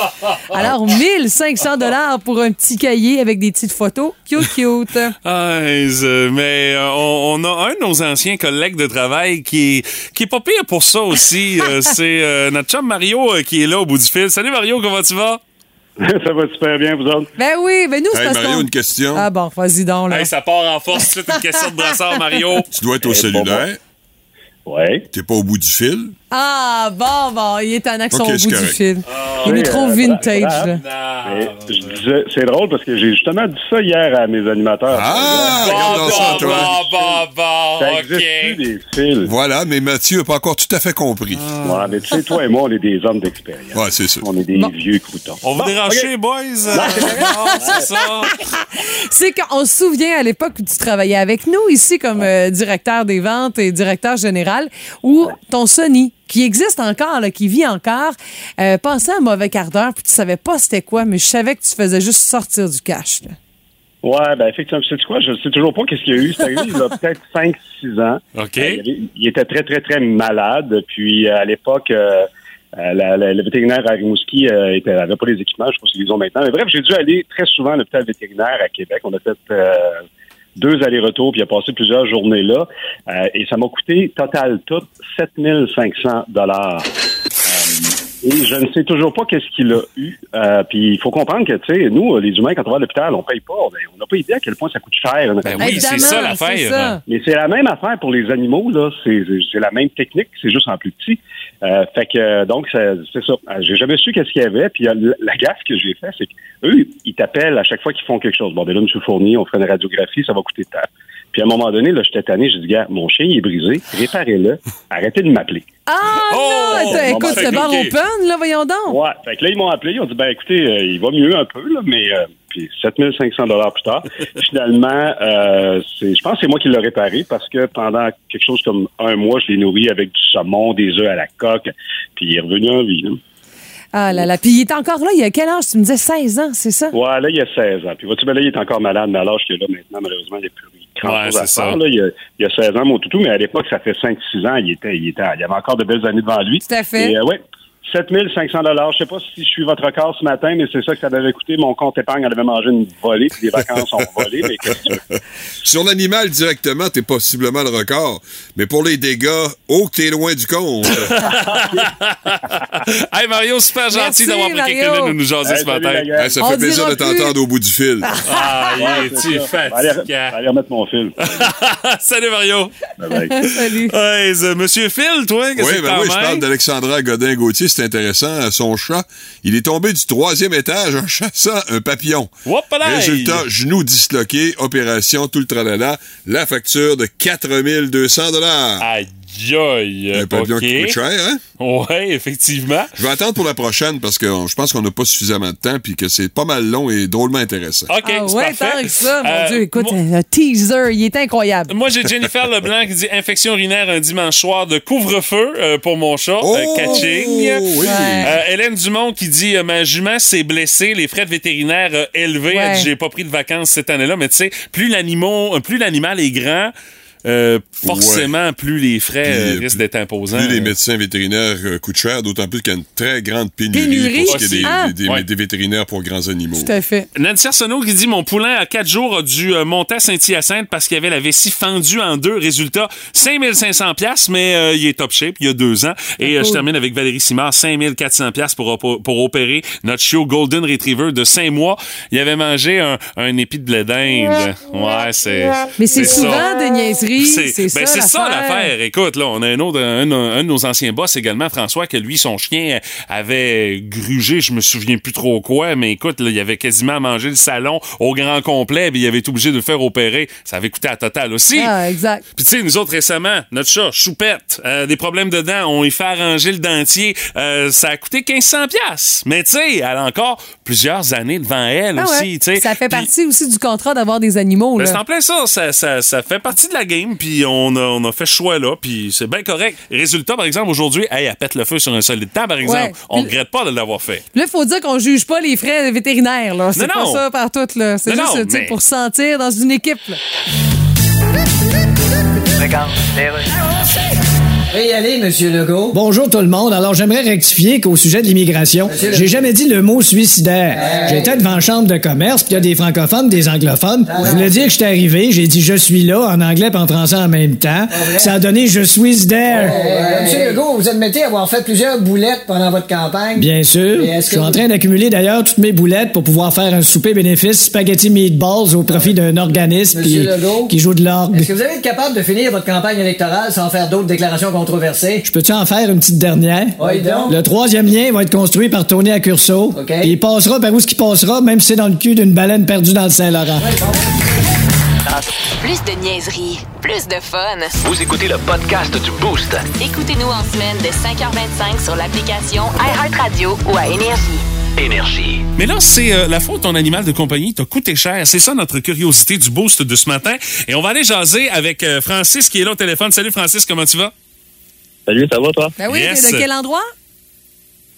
*laughs* Alors 1500 dollars pour un petit cahier avec des petites photos. Cute, cute. *laughs* Ah, mais euh, on, on a un de nos anciens collègues de travail qui est, qui est pas pire pour ça aussi. Euh, c'est euh, notre chum Mario qui est là au bout du fil. Salut Mario, comment tu vas? *laughs* Ça va super bien, vous autres? Ben oui, ben nous, c'est Hey, parce Mario, une question. Ah bon, vas-y donc, là. Hey, ça part en force. C'est une question de brassard, Mario. *laughs* Tu dois être au Eh, cellulaire. Ouais. T'es pas au bout du fil. Ah, bon, bon, il est en accent Ok, au bout du fil. Ah, il oui, est trop euh, vintage, là. Je disais, c'est drôle parce que j'ai justement dit ça hier à mes animateurs. Ah, Bon, regarde dans ça, bon, toi. bon, bon, bon, Ça OK. existe plus des fils. Voilà, mais Mathieu n'a pas encore tout à fait compris. Ouais, mais tu sais, toi et moi, on est des hommes d'expérience. Ouais, c'est ça. On est des Bon. vieux croutons. On vous dérange, ok. boys? Non, c'est ça. *laughs* C'est qu'on se souvient à l'époque où tu travaillais avec nous ici comme euh, directeur des ventes et directeur général, où ton Sony, qui existe encore, là, qui vit encore, euh, passait un mauvais quart d'heure, puis tu savais pas c'était quoi, mais je savais que tu faisais juste sortir du cash. là. Ouais, ben effectivement, sais quoi? Je sais toujours pas qu'est-ce qu'il y a eu. C'est arrivé il y a *laughs* peut-être 5-6 ans. OK. Euh, il, il était très, très, très malade. Puis euh, à l'époque, euh, euh, la- la- le vétérinaire à Rimouski euh, était- avait pas les équipements, je pense qu'ils les ont maintenant. Mais bref, j'ai dû aller très souvent à l'hôpital vétérinaire à Québec. On a fait euh, deux allers-retours, puis il a passé plusieurs journées là. Euh, et ça m'a coûté, total tout, 7500 dollars. Et je ne sais toujours pas qu'est-ce qu'il a eu. Euh, puis il faut comprendre que, tu sais, nous, les humains, quand on va à l'hôpital, on paye pas. Ben, on n'a pas idée à quel point ça coûte cher. Ben oui, c'est ça l'affaire. Mais c'est la même affaire pour les animaux, là. C'est c'est la même technique, c'est juste en plus petit. Euh, fait que donc ça- c'est ça. Euh, J'ai jamais su qu'est-ce qu'il y avait. Puis euh, la- la gaffe que j'ai fait, c'est qu'eux, ils t'appellent à chaque fois qu'ils font quelque chose. Bon, ben là, M. Fournier, on ferait une radiographie, ça va coûter tant. Puis à un moment donné, là, j'étais tanné, j'ai dit, gars, mon chien il est brisé, réparez-le, arrêtez de m'appeler. Ah Oh! non! Bon, Écoute, c'est barre ok. open, là, voyons donc. Ouais. Fait que là, ils m'ont appelé, ils ont dit, ben écoutez, euh, il va mieux un peu, là, mais euh, puis 7500 dollars plus tard, *laughs* finalement, euh, je pense que c'est moi qui l'ai réparé parce que pendant quelque chose comme un mois, je l'ai nourri avec du saumon, des œufs à la coque, puis il est revenu en vie. là. Ah là là. Puis il est encore là, il y a quel âge? Tu me disais 16 ans, c'est ça? Ouais, là, il y a 16 ans. Puis vois-tu, ben là, il est encore malade, mais à l'âge qu'il a là maintenant, malheureusement, il est plus il grand-chose Ouais, à c'est faire. ça. là. Il, y a, il y a 16 ans, mon toutou, mais à l'époque, ça fait 5-6 ans, il, était, il, était, il y avait encore de belles années devant lui. Tout à fait. Et, euh, ouais, 7500 Je sais pas si je suis votre record ce matin, mais c'est ça que ça avait coûté. Mon compte épargne, elle avait mangé une volée, puis les vacances ont volé. Mais qu'est-ce que tu veux? *laughs* Sur l'animal directement, t'es possiblement le record. Mais pour les dégâts, oh que t'es loin du compte. *laughs* hey Mario, super gentil Merci, d'avoir pris quelques minutes de nous jaser Hey, ce matin. Hey, ça On fait plaisir de plus. t'entendre au bout du fil. *laughs* Ah, il C'est est-tu ça. Allez, remettre mon fil. Salut Mario. Bye bye. Salut. Hey, Monsieur Phil, toi, qu'est-ce Oui, que ben t'en oui, je parle d'Alexandra Godin-Gauthier, c'est intéressant. Son chat, il est tombé du troisième étage en *laughs* chassant un papillon. Whoopalaï! Résultat, genou disloqué, opération, tout le tralala. La facture de 4200 dollars. Aïe. Un qui coûte cher, hein? Ouais, effectivement. Je vais attendre pour la prochaine parce que je pense qu'on n'a pas suffisamment de temps puis que c'est pas mal long et drôlement intéressant. OK, Ah c'est ouais, parfait. tant que ça, mon Euh, Dieu. Écoute, moi- un teaser, il est incroyable. Moi, j'ai Jennifer *laughs* Leblanc qui dit infection urinaire un dimanche soir de couvre-feu euh, pour mon chat, Oh, euh, catching. oui. Ouais. Euh, Hélène Dumont qui dit ma jument s'est blessée, les frais de vétérinaire euh, élevés. Elle Ouais. dit, j'ai pas pris de vacances cette année-là, mais tu sais, plus l'animal, plus l'animal est grand. Euh, forcément, plus les frais Puis, euh, euh, risquent d'être imposants. Plus les médecins vétérinaires euh, coûtent cher, d'autant plus qu'il y a une très grande pénurie, Pénurie? pour ce qui est des, Ah. des- des- Ouais. des vétérinaires pour grands animaux. Tout à fait. Nancy Arsenault qui dit Mon poulain à 4 jours a dû euh, monter à Saint-Hyacinthe parce qu'il avait la vessie fendue en deux. Résultat, 5500 pièces mais euh, il est top shape, il y a deux ans. Et euh, je termine avec Valérie Simard, 5400 pièces pour, op- pour opérer notre chiot Golden Retriever de 5 mois. Il avait mangé un, un épi de blé d'Inde. Ouais, c'est... Mais c'est ça. souvent des niaiseries. C'est ben, ça, c'est ça l'affaire. Écoute, là, on a un autre, un, un de nos anciens boss également, François, que lui, son chien avait grugé, je me souviens plus trop quoi, mais écoute, là, il avait quasiment mangé le salon au grand complet, puis il avait été obligé de le faire opérer. Ça avait coûté à total aussi. Ah, exact. Puis tu sais, nous autres récemment, notre chat, Choupette, euh, des problèmes de dents, on y fait arranger le dentier, euh, ça a coûté 1500 pièces. Mais tu sais, elle a encore plusieurs années devant elle Ah aussi, ouais. Ça fait partie aussi du contrat d'avoir des animaux. ben, c'est en plein ça. Ça, ça. ça fait partie de la game, puis on a, on a fait ce choix-là, puis c'est bien correct. Résultat, par exemple, aujourd'hui, hey, elle pète le feu sur un solide temps, par exemple. Ouais. On regrette pas de l'avoir fait. Là, il faut dire qu'on juge pas les frais vétérinaires. là. C'est Non, pas non. ça par tout. là. C'est Non, juste non, mais- pour se sentir dans une équipe. là. Monsieur Legault. Bonjour tout le monde. Alors, j'aimerais rectifier qu'au sujet de l'immigration, j'ai jamais dit le mot suicidaire. J'étais devant la chambre de commerce, puis il y a des francophones, des anglophones. Je voulais dire que j'étais arrivé, j'ai dit je suis là en anglais et en français en même temps. Ça a donné je suis there. Euh, Monsieur Legault, vous admettez avoir fait plusieurs boulettes pendant votre campagne. Bien sûr. Je est-ce que suis en train d'accumuler d'ailleurs toutes mes boulettes pour pouvoir faire un souper bénéfice spaghetti meatballs au profit d'un organisme qui, Monsieur Legault? qui joue de l'orgue. Est-ce que vous allez être capable de finir votre campagne électorale sans faire d'autres déclarations Je peux-tu en faire une petite dernière? Oui, donc. Le troisième lien va être construit par Tony à Curso. OK. Et il passera par où ce qu'il passera, même si c'est dans le cul d'une baleine perdue dans le Saint-Laurent. Plus de niaiserie, plus de fun. Vous écoutez le podcast du Boost. Écoutez-nous en semaine de 5h25 sur l'application iHeartRadio ou à Énergie. Énergie. Mais là, c'est euh, la faute de ton animal de compagnie t'a coûté cher. C'est ça notre curiosité du boost de ce matin. Et on va aller jaser avec euh, Francis qui est là au téléphone. Salut Francis, comment tu vas? Salut, ça va toi? Ben oui, Yes. de quel endroit?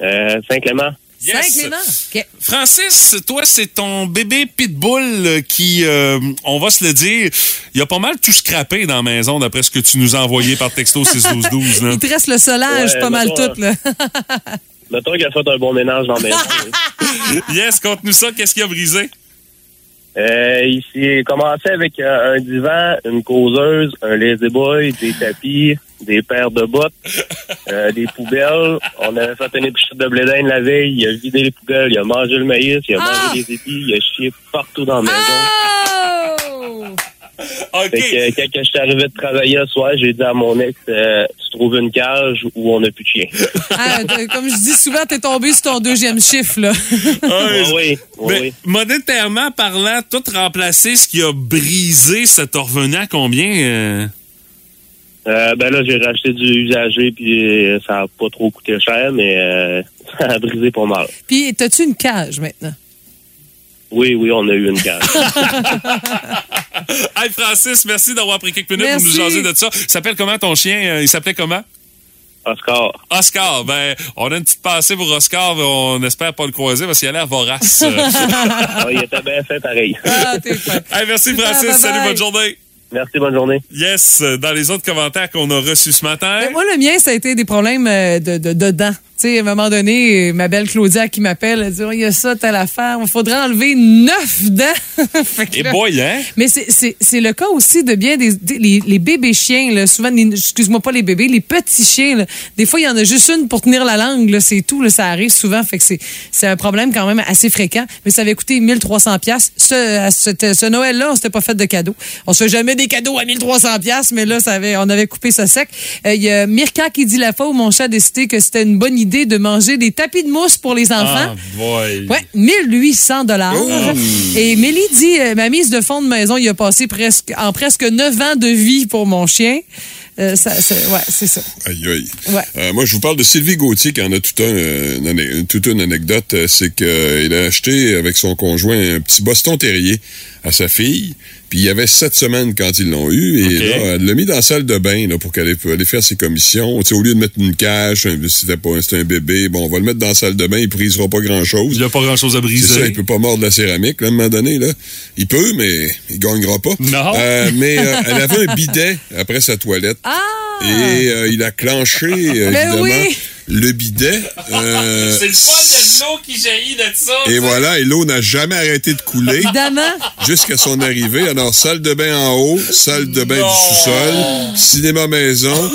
Euh, Saint-Clément. Yes. Saint-Clément. Francis, toi, c'est ton bébé Pitbull euh, qui, euh, on va se le dire, il a pas mal tout scrappé dans la maison d'après ce que tu nous as envoyé par texto 61212. *laughs* là. Il te reste le solage, Ouais, pas mal tout. Là. Mettons qu'il a fait un bon ménage dans la maison. *laughs* yes, conte-nous ça. Qu'est-ce qui a brisé? Euh, il s'est commencé avec euh, un divan, une causeuse, un lazy boy, des tapis, des paires de bottes, *laughs* euh, des poubelles. On avait fait une épichette de blé d'Inde la veille. Il a vidé les poubelles, il a mangé le maïs, il a Ah! mangé les épis, il a chié partout dans la maison. Oh! Fait que, quand je suis arrivé de travailler ce soir, j'ai dit à mon ex, euh, tu trouves une cage où on n'a plus de chien. *laughs* Ah, comme je dis souvent, t'es tombé sur ton deuxième chiffre. Là. *laughs* Oui, oui, mais oui. monétairement parlant, tout remplacer ce qui a brisé, revenu à combien? euh? Euh, ben là, j'ai racheté du usagé, puis euh, ça a pas trop coûté cher, mais euh, *laughs* ça a brisé pas mal. Puis, t'as-tu une cage maintenant? Oui, oui, on a eu une cage. *laughs* *laughs* Hey Francis, merci d'avoir pris quelques minutes pour nous jaser de ça. Il s'appelle comment ton chien? Il s'appelait comment? Oscar. Oscar. Ben, on a une petite pensée pour Oscar, mais on espère pas le croiser parce qu'il a l'air vorace. Ah, il était bien fait pareil. Ah, t'es hey, merci Ah, Francis. bye Salut, bonne journée. Merci, bonne journée. Yes, dans les autres commentaires qu'on a reçus ce matin. Mais moi, le mien, ça a été des problèmes euh, de, de, de dents. Tu sais, à un moment donné, ma belle Claudia qui m'appelle, elle dit, Oh, il y a ça, telle affaire, il faudrait enlever neuf dents. *laughs* Et là- boy, hein? Mais c'est- c'est c'est le cas aussi de bien des, des- les, les bébés chiens, là, souvent, excuse-moi pas les bébés, les petits chiens. là. des fois, il y en a juste une pour tenir la langue, là, c'est tout. là, ça arrive souvent, fait que c'est c'est un problème quand même assez fréquent. Mais ça avait coûté 1300 pièces. Ce, ce, ce Noël-là, on s'était pas fait de cadeaux. On se fait jamais des cadeaux à 1300 pièces, mais là, ça avait, on avait coupé ça sec. Euh, Il y a Mirka qui dit la fois où mon chat a décidé que c'était une bonne idée de manger des tapis de mousse pour les enfants. Ah, boy. Ouais, 1800 dollars. Oh. Et Mélie dit, euh, ma mise de fond de maison, il a passé presque, en presque 9 ans de vie pour mon chien. Euh, ça, ça- ouais, c'est ça. Aïe, aïe. Ouais. Euh, moi, je vous parle de Sylvie Gauthier qui en a tout un, euh, toute une anecdote. C'est qu'il a acheté avec son conjoint un petit Boston Terrier à sa fille. Puis il y avait sept semaines quand ils l'ont eu. Et là, elle l'a mis dans la salle de bain là, pour qu'elle ait- aller faire ses commissions. Tu sais, au lieu de mettre une cage, un- c'était pas c'était un bébé, bon, on va le mettre dans la salle de bain, il brisera pas grand-chose. Il n'y a pas grand-chose à C'est briser. ça, il peut pas mordre la céramique, là, à un moment donné, là. Il peut, mais il gagnera pas. Non. Euh, mais euh, elle avait un bidet après sa toilette. Ah! Et euh, il a clenché, Ben évidemment, oui. Le bidet. *laughs* euh, C'est le poil de l'eau qui jaillit de ça. et voilà, et l'eau n'a jamais arrêté de couler Évidemment. jusqu'à son arrivée. Alors, salle de bain en haut, salle de bain du sous-sol, cinéma maison,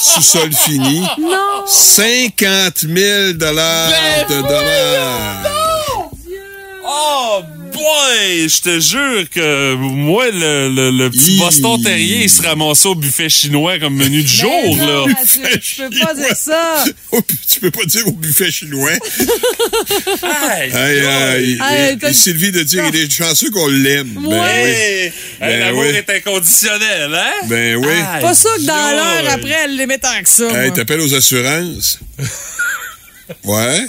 sous-sol fini. Non! 50 000 dollars Ben de dommages. Oh boy! Je te jure que moi, le, le, le petit. Boston Terrier, il se ramassait au buffet chinois comme menu du jour, Ben non, là. Tu peux pas dire ça. *laughs* Oh, tu peux pas dire au buffet chinois. Aïe, Aïe, Et- Sylvie de dire, il est chanceux qu'on l'aime. Ben oui. Hey, hey, Ben L'amour oui. est inconditionnel, hein? Ben oui. Aïe, Pas ça que dans l'heure après, elle l'aimait tant que ça. Hey, t'appelles aux assurances? *laughs* Ouais.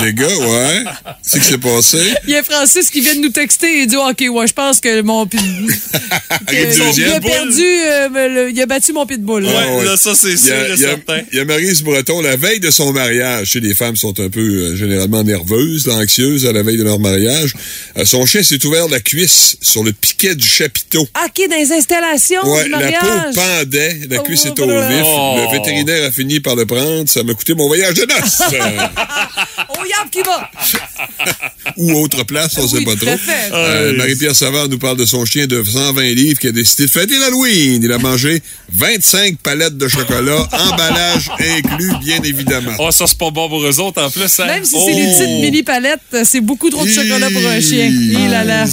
Des gars, ouais. C'est que c'est passé? Il y a Francis qui vient de nous texter et dit OK, ouais, je pense que mon pit- *laughs* que- Avec il a perdu, euh, le- il a battu mon pitbull. Ouais, Ah ouais. là, ça, c'est Il y sûr a, et il y a- certain. il y a Maryse Breton, la veille de son mariage, tu sais, les femmes sont un peu euh, généralement nerveuses, là, anxieuses à la veille de leur mariage. Euh, son chien s'est ouvert la cuisse sur le piquet du chapiteau. OK, dans les installations Ouais, du la mariage. peau pendait, la cuisse Oh, était au vif. Oh. Le vétérinaire a fini par le prendre. Ça m'a coûté mon voyage de noces. *laughs* *laughs* Oh, Yab qui va. *laughs* Ou autre place, on Oui, sait pas tout trop. à fait. Euh, Ouais. Marie-Pierre Savard nous parle de son chien de 120 livres qui a décidé de fêter l'Halloween. Il a mangé 25 palettes de chocolat, *laughs* emballage inclus, bien évidemment. Oh, ça, c'est pas bon pour eux autres, en plus, hein? Même si c'est des Oh. petites mini palettes, c'est beaucoup trop de chocolat pour un chien. Il a la...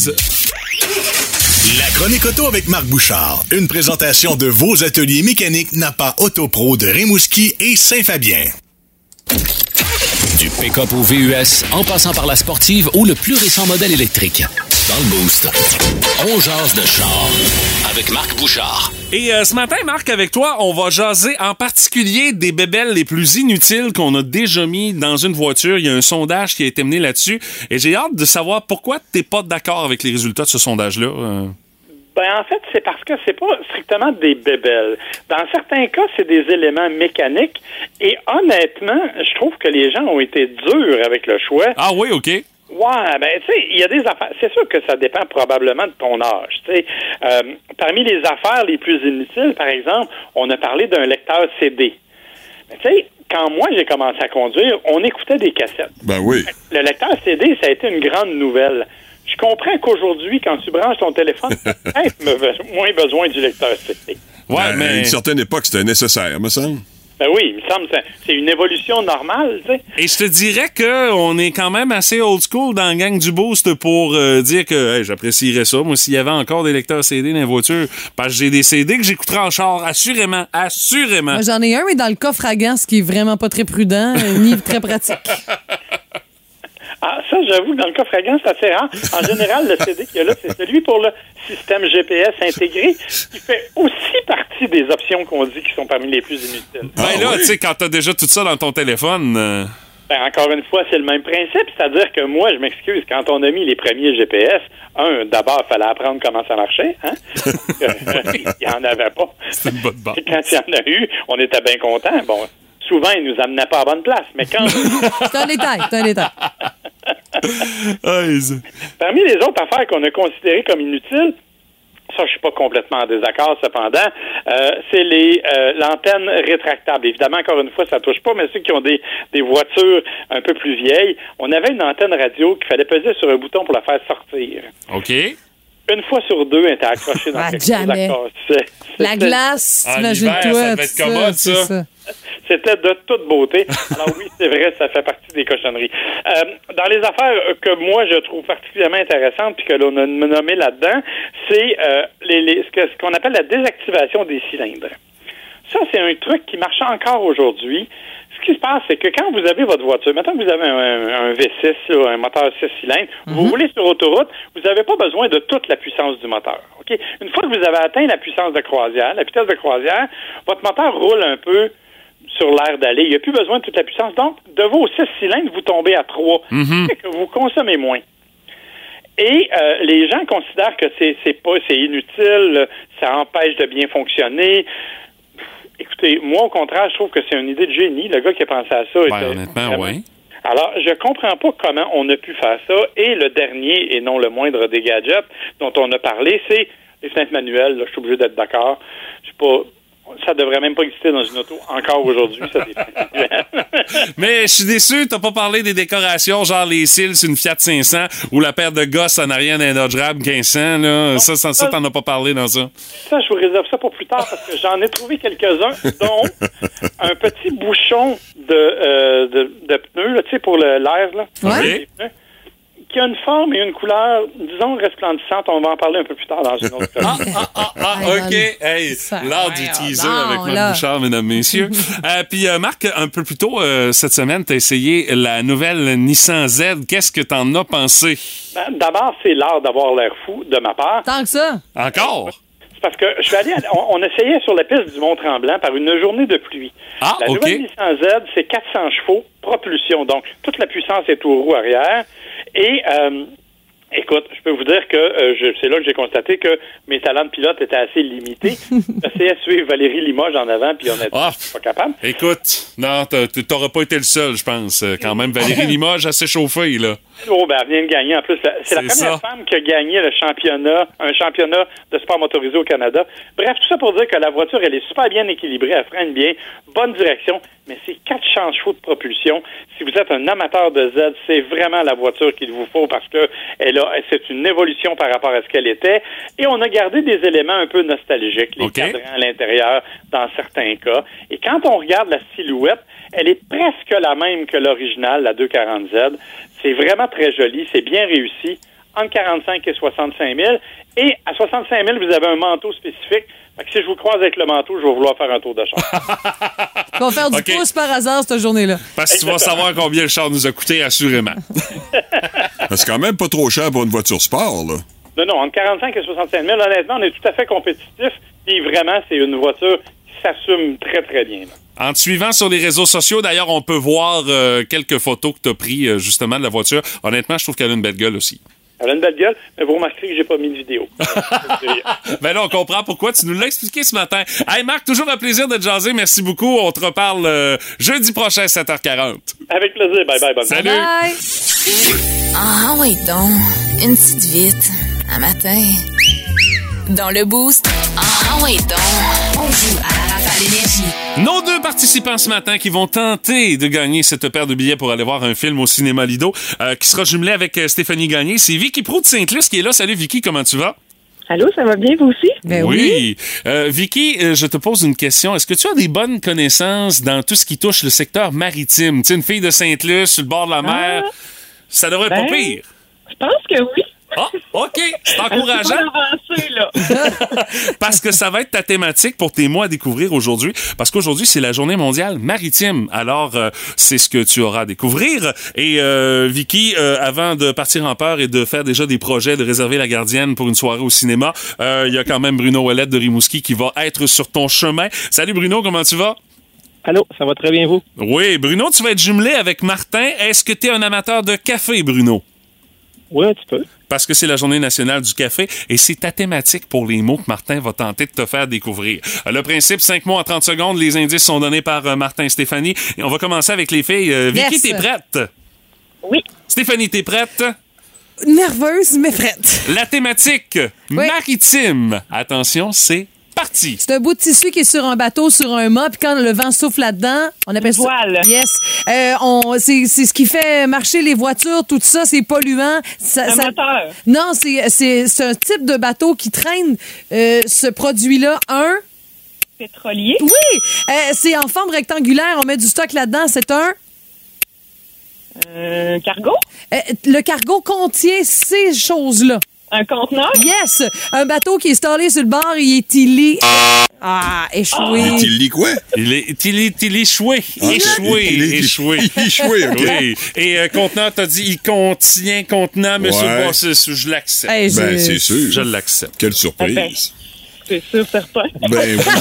La chronique auto avec Marc Bouchard. Une présentation de vos ateliers mécaniques Napa Autopro de Rimouski et Saint-Fabien. Du pick-up au VUS, en passant par la sportive ou le plus récent modèle électrique. Dans le Boost, on jase de char avec Marc Bouchard. Et euh, ce matin, Marc, avec toi, on va jaser en particulier des bébelles les plus inutiles qu'on a déjà mis dans une voiture. Il y a un sondage qui a été mené là-dessus. Et j'ai hâte de savoir pourquoi t'es pas d'accord avec les résultats de ce sondage-là. euh. Ben, en fait, c'est parce que c'est pas strictement des bébelles. Dans certains cas, c'est des éléments mécaniques. Et honnêtement, je trouve que les gens ont été durs avec le choix. Ah oui, OK. Ouais, ben tu sais, il y a des affaires. C'est sûr que ça dépend probablement de ton âge. Tu sais, Euh, parmi les affaires les plus inutiles, par exemple, on a parlé d'un lecteur CD. Ben, tu sais, quand moi j'ai commencé à conduire, on écoutait des cassettes. Ben oui. Le lecteur CD, ça a été une grande nouvelle. Je comprends qu'aujourd'hui, quand tu branches ton téléphone, *laughs* tu as moins besoin du lecteur CD. Ouais, Ben, À mais. une certaine époque, c'était nécessaire, me semble. Ben oui, il me semble que c'est- une évolution normale, tu sais. Et je te dirais que on est quand même assez old school dans la gang du Boost pour euh, dire que hey, j'apprécierais ça. Moi, s'il y avait encore des lecteurs CD dans les voitures, parce que j'ai des CD que j'écouterais en char, assurément, assurément. J'en ai un, mais dans le coffre à gants, ce qui est vraiment pas très prudent, euh, ni très pratique. *laughs* Ah, ça, j'avoue, dans le coffre à gants, c'est assez rare. En général, le CD qu'il y a là, c'est celui pour le système GPS intégré, qui fait aussi partie des options qu'on dit qui sont parmi les plus inutiles. Ben là, tu sais, quand t'as déjà tout ça dans ton téléphone. euh, Ben, encore une fois, c'est le même principe, c'est-à-dire que moi, je m'excuse, quand on a mis les premiers GPS, un, d'abord, il fallait apprendre comment ça marchait, hein? *laughs* il n'y en avait pas. C'est une bonne base. Quand il y en a eu, on était bien contents. Bon, souvent, ils nous amenaient pas à la bonne place, mais quand... *laughs* C'est un détail, c'est un détail. *laughs* C'est- Parmi les autres affaires qu'on a considérées comme inutiles, ça, je suis pas complètement en désaccord, cependant, euh, c'est les euh, l'antenne rétractable. Évidemment, encore une fois, ça touche pas, mais ceux qui ont des, des voitures un peu plus vieilles, on avait une antenne radio qu'il fallait peser sur un bouton pour la faire sortir. OK. Une fois sur deux, elle était accrochée dans Ah, quelque jamais. chose casser. La C'était- glace, imagine-toi. l'hiver, ça devait être c'est ça. *laughs* C'était de toute beauté. Alors oui, c'est vrai, ça fait partie des cochonneries. Euh, dans les affaires que moi je trouve particulièrement intéressantes, puis que l'on a nommé là-dedans, c'est euh, les, les- ce qu'on appelle la désactivation des cylindres. Ça, c'est un truc qui marche encore aujourd'hui. Ce qui se passe, c'est que quand vous avez votre voiture, maintenant que vous avez un, un V6, là, un moteur 6 cylindres, vous roulez sur autoroute, vous n'avez pas besoin de toute la puissance du moteur. OK? Une fois que vous avez atteint la puissance de croisière, la vitesse de croisière, votre moteur roule un peu sur l'air d'aller. Il n'y a plus besoin de toute la puissance. Donc, de vos 6 cylindres, vous tombez à 3. Mhm. C'est que vous consommez moins. Et euh, les gens considèrent que c'est pas c'est inutile, ça empêche de bien fonctionner. Écoutez, moi au contraire, je trouve que c'est une idée de génie. Le gars qui a pensé à ça. Ben, était honnêtement, vraiment- oui. Alors, je comprends pas comment on a pu faire ça. Et le dernier, et non le moindre des gadgets dont on a parlé, c'est les fenêtres manuelles. Là, je suis obligé d'être d'accord. Je suis pas. Ça devrait même pas exister dans une auto encore aujourd'hui, ça. *laughs* Mais je suis déçu, t'as pas parlé des décorations, genre les cils sur une Fiat 500 ou la paire de gosses en arrière d'un Dodge Ram 1500. Là. Ça, ça, ça, t'en as pas parlé dans ça. Ça, je vous réserve ça pour plus tard parce que j'en ai trouvé quelques-uns, dont un petit bouchon de, euh, de, de pneu, là, tu sais, pour le- l'air, là. Ouais. Les pneus, qui a une forme et une couleur, disons, resplendissante. On va en parler un peu plus tard dans une autre Ah, ah, ah, OK. Hey, l'art du teaser avec Marc. Bouchard, mesdames, messieurs. *laughs* Euh, Puis, euh, Marc, un peu plus tôt euh, cette semaine, t'as essayé la nouvelle Nissan Z. Qu'est-ce que t'en as pensé? Ben, D'abord, c'est l'art d'avoir l'air fou de ma part. Tant que ça. Encore? C'est parce que je suis allé, à- on, on essayait sur la piste du Mont-Tremblant par une journée de pluie. Ah, la OK. nouvelle Nissan Z, c'est 400 chevaux, propulsion. Donc, toute la puissance est aux roues arrière. Et, euh, écoute, je peux vous dire que euh, je- c'est là que j'ai constaté que mes talents de pilote étaient assez limités. *laughs* J'essayais de suivre Valérie Limoges en avant, puis on n'était Ah. pas capable. Écoute, non, t'auras pas été le seul, je pense. Euh, Quand même, Valérie *laughs* Limoges a s'échauffé, là. Oh, ben, elle vient de gagner. En plus, c'est la première ça. femme qui a gagné le championnat, un championnat de sport motorisé au Canada. Bref, tout ça pour dire que la voiture, elle est super bien équilibrée, elle freine bien, bonne direction, mais c'est 400 chevaux de propulsion. Si vous êtes un amateur de Z, c'est vraiment la voiture qu'il vous faut parce que elle a, c'est une évolution par rapport à ce qu'elle était. Et on a gardé des éléments un peu nostalgiques, les OK. cadrans à l'intérieur dans certains cas. Et quand on regarde la silhouette, elle est presque la même que l'original, la 240Z. C'est vraiment très joli, c'est bien réussi, entre 45 et 65 000. Et à 65 000, vous avez un manteau spécifique. Fait que si je vous croise avec le manteau, je vais vouloir faire un tour de char. On va faire du OK. pouce par hasard cette journée-là. Parce que tu vas savoir combien le char nous a coûté, assurément. *laughs* C'est quand même pas trop cher pour une voiture sport, là. non, non, entre 45 et 65 000, honnêtement, on est tout à fait compétitif. Et vraiment, c'est une voiture qui s'assume très, très bien. là. En te suivant sur les réseaux sociaux, d'ailleurs, on peut voir euh, quelques photos que tu as prises euh, justement de la voiture. Honnêtement, je trouve qu'elle a une belle gueule aussi. Elle a une belle gueule, mais vous remarquerez que j'ai pas mis de vidéo. *laughs* *laughs* ben là, on comprend pourquoi. Tu nous l'as expliqué ce matin. Hey Marc, toujours un plaisir de te jaser. Merci beaucoup. On te reparle euh, jeudi prochain, 7h40. Avec plaisir. Bye bye. Bonne Salut. Ah, ouais, donc. Une petite vite. Un matin. Dans le boost. Ah, ouais, donc. On joue à la rafale énergie. Nos deux participants ce matin qui vont tenter de gagner cette paire de billets pour aller voir un film au cinéma Lido, euh, qui sera jumelé avec euh, Stéphanie Gagné. C'est Vicky Pro de Sainte-Luce qui est là. Salut Vicky, comment tu vas? Allô, ça va bien, vous aussi? oui. Euh, Vicky, euh, je te pose une question. Est-ce que tu as des bonnes connaissances dans tout ce qui touche le secteur maritime? Tu sais, une fille de Sainte-Luce, sur le bord de la mer, ça devrait être Ben, pas pire. Je pense que oui. Ah, OK, c'est encourageant. Avancé, là. *laughs* Parce que ça va être ta thématique pour tes mois à découvrir aujourd'hui. Parce qu'aujourd'hui, c'est la journée mondiale maritime. Alors, euh, c'est ce que tu auras à découvrir. Et euh, Vicky, euh, avant de partir en peur et de faire déjà des projets de réserver la gardienne pour une soirée au cinéma, euh, il y a quand même Bruno Ouellette de Rimouski qui va être sur ton chemin. Salut Bruno, comment tu vas? Allô, ça va très bien, vous? Oui, Bruno, tu vas être jumelé avec Martin. Est-ce que tu es un amateur de café, Bruno? Oui, un petit peu. Parce que c'est la journée nationale du café et c'est ta thématique pour les mots que Martin va tenter de te faire découvrir. Euh, Le principe, 5 mots en 30 secondes. Les indices sont donnés par euh, Martin et Stéphanie. Et on va commencer avec les filles. Euh, Vicky, Yes. t'es prête? Oui. Stéphanie, t'es prête? nerveuse, mais prête. La thématique maritime. Attention, c'est parti. C'est un bout de tissu qui est sur un bateau, sur un mât, puis quand le vent souffle là-dedans, on appelle Voile. ça... Yes. Euh, on, c'est, c'est ce qui fait marcher les voitures, tout ça, c'est polluant. Ça, Un ça- moteur. Non, c'est, c'est, c'est un type de bateau qui traîne euh, ce produit-là. Un... Pétrolier. Oui! Euh, c'est en forme rectangulaire, on met du stock là-dedans. C'est un... Un cargo. Euh, le cargo contient ces choses-là. Un conteneur? Yes! Un bateau qui est stallé sur le bord, il est ilé. Ah, échoué. Il lit quoi? Il est, est, il est échoué. Ah, échoué. *laughs* il est- échoué. échoué, OK. Oui. Et euh, contenant, t'as dit, il contient contenant, mais Ouais. je l'accepte. Hey, Ben, c'est sûr. Je l'accepte. Quelle Ah surprise. C'est sûr, certain. Ben oui. *laughs*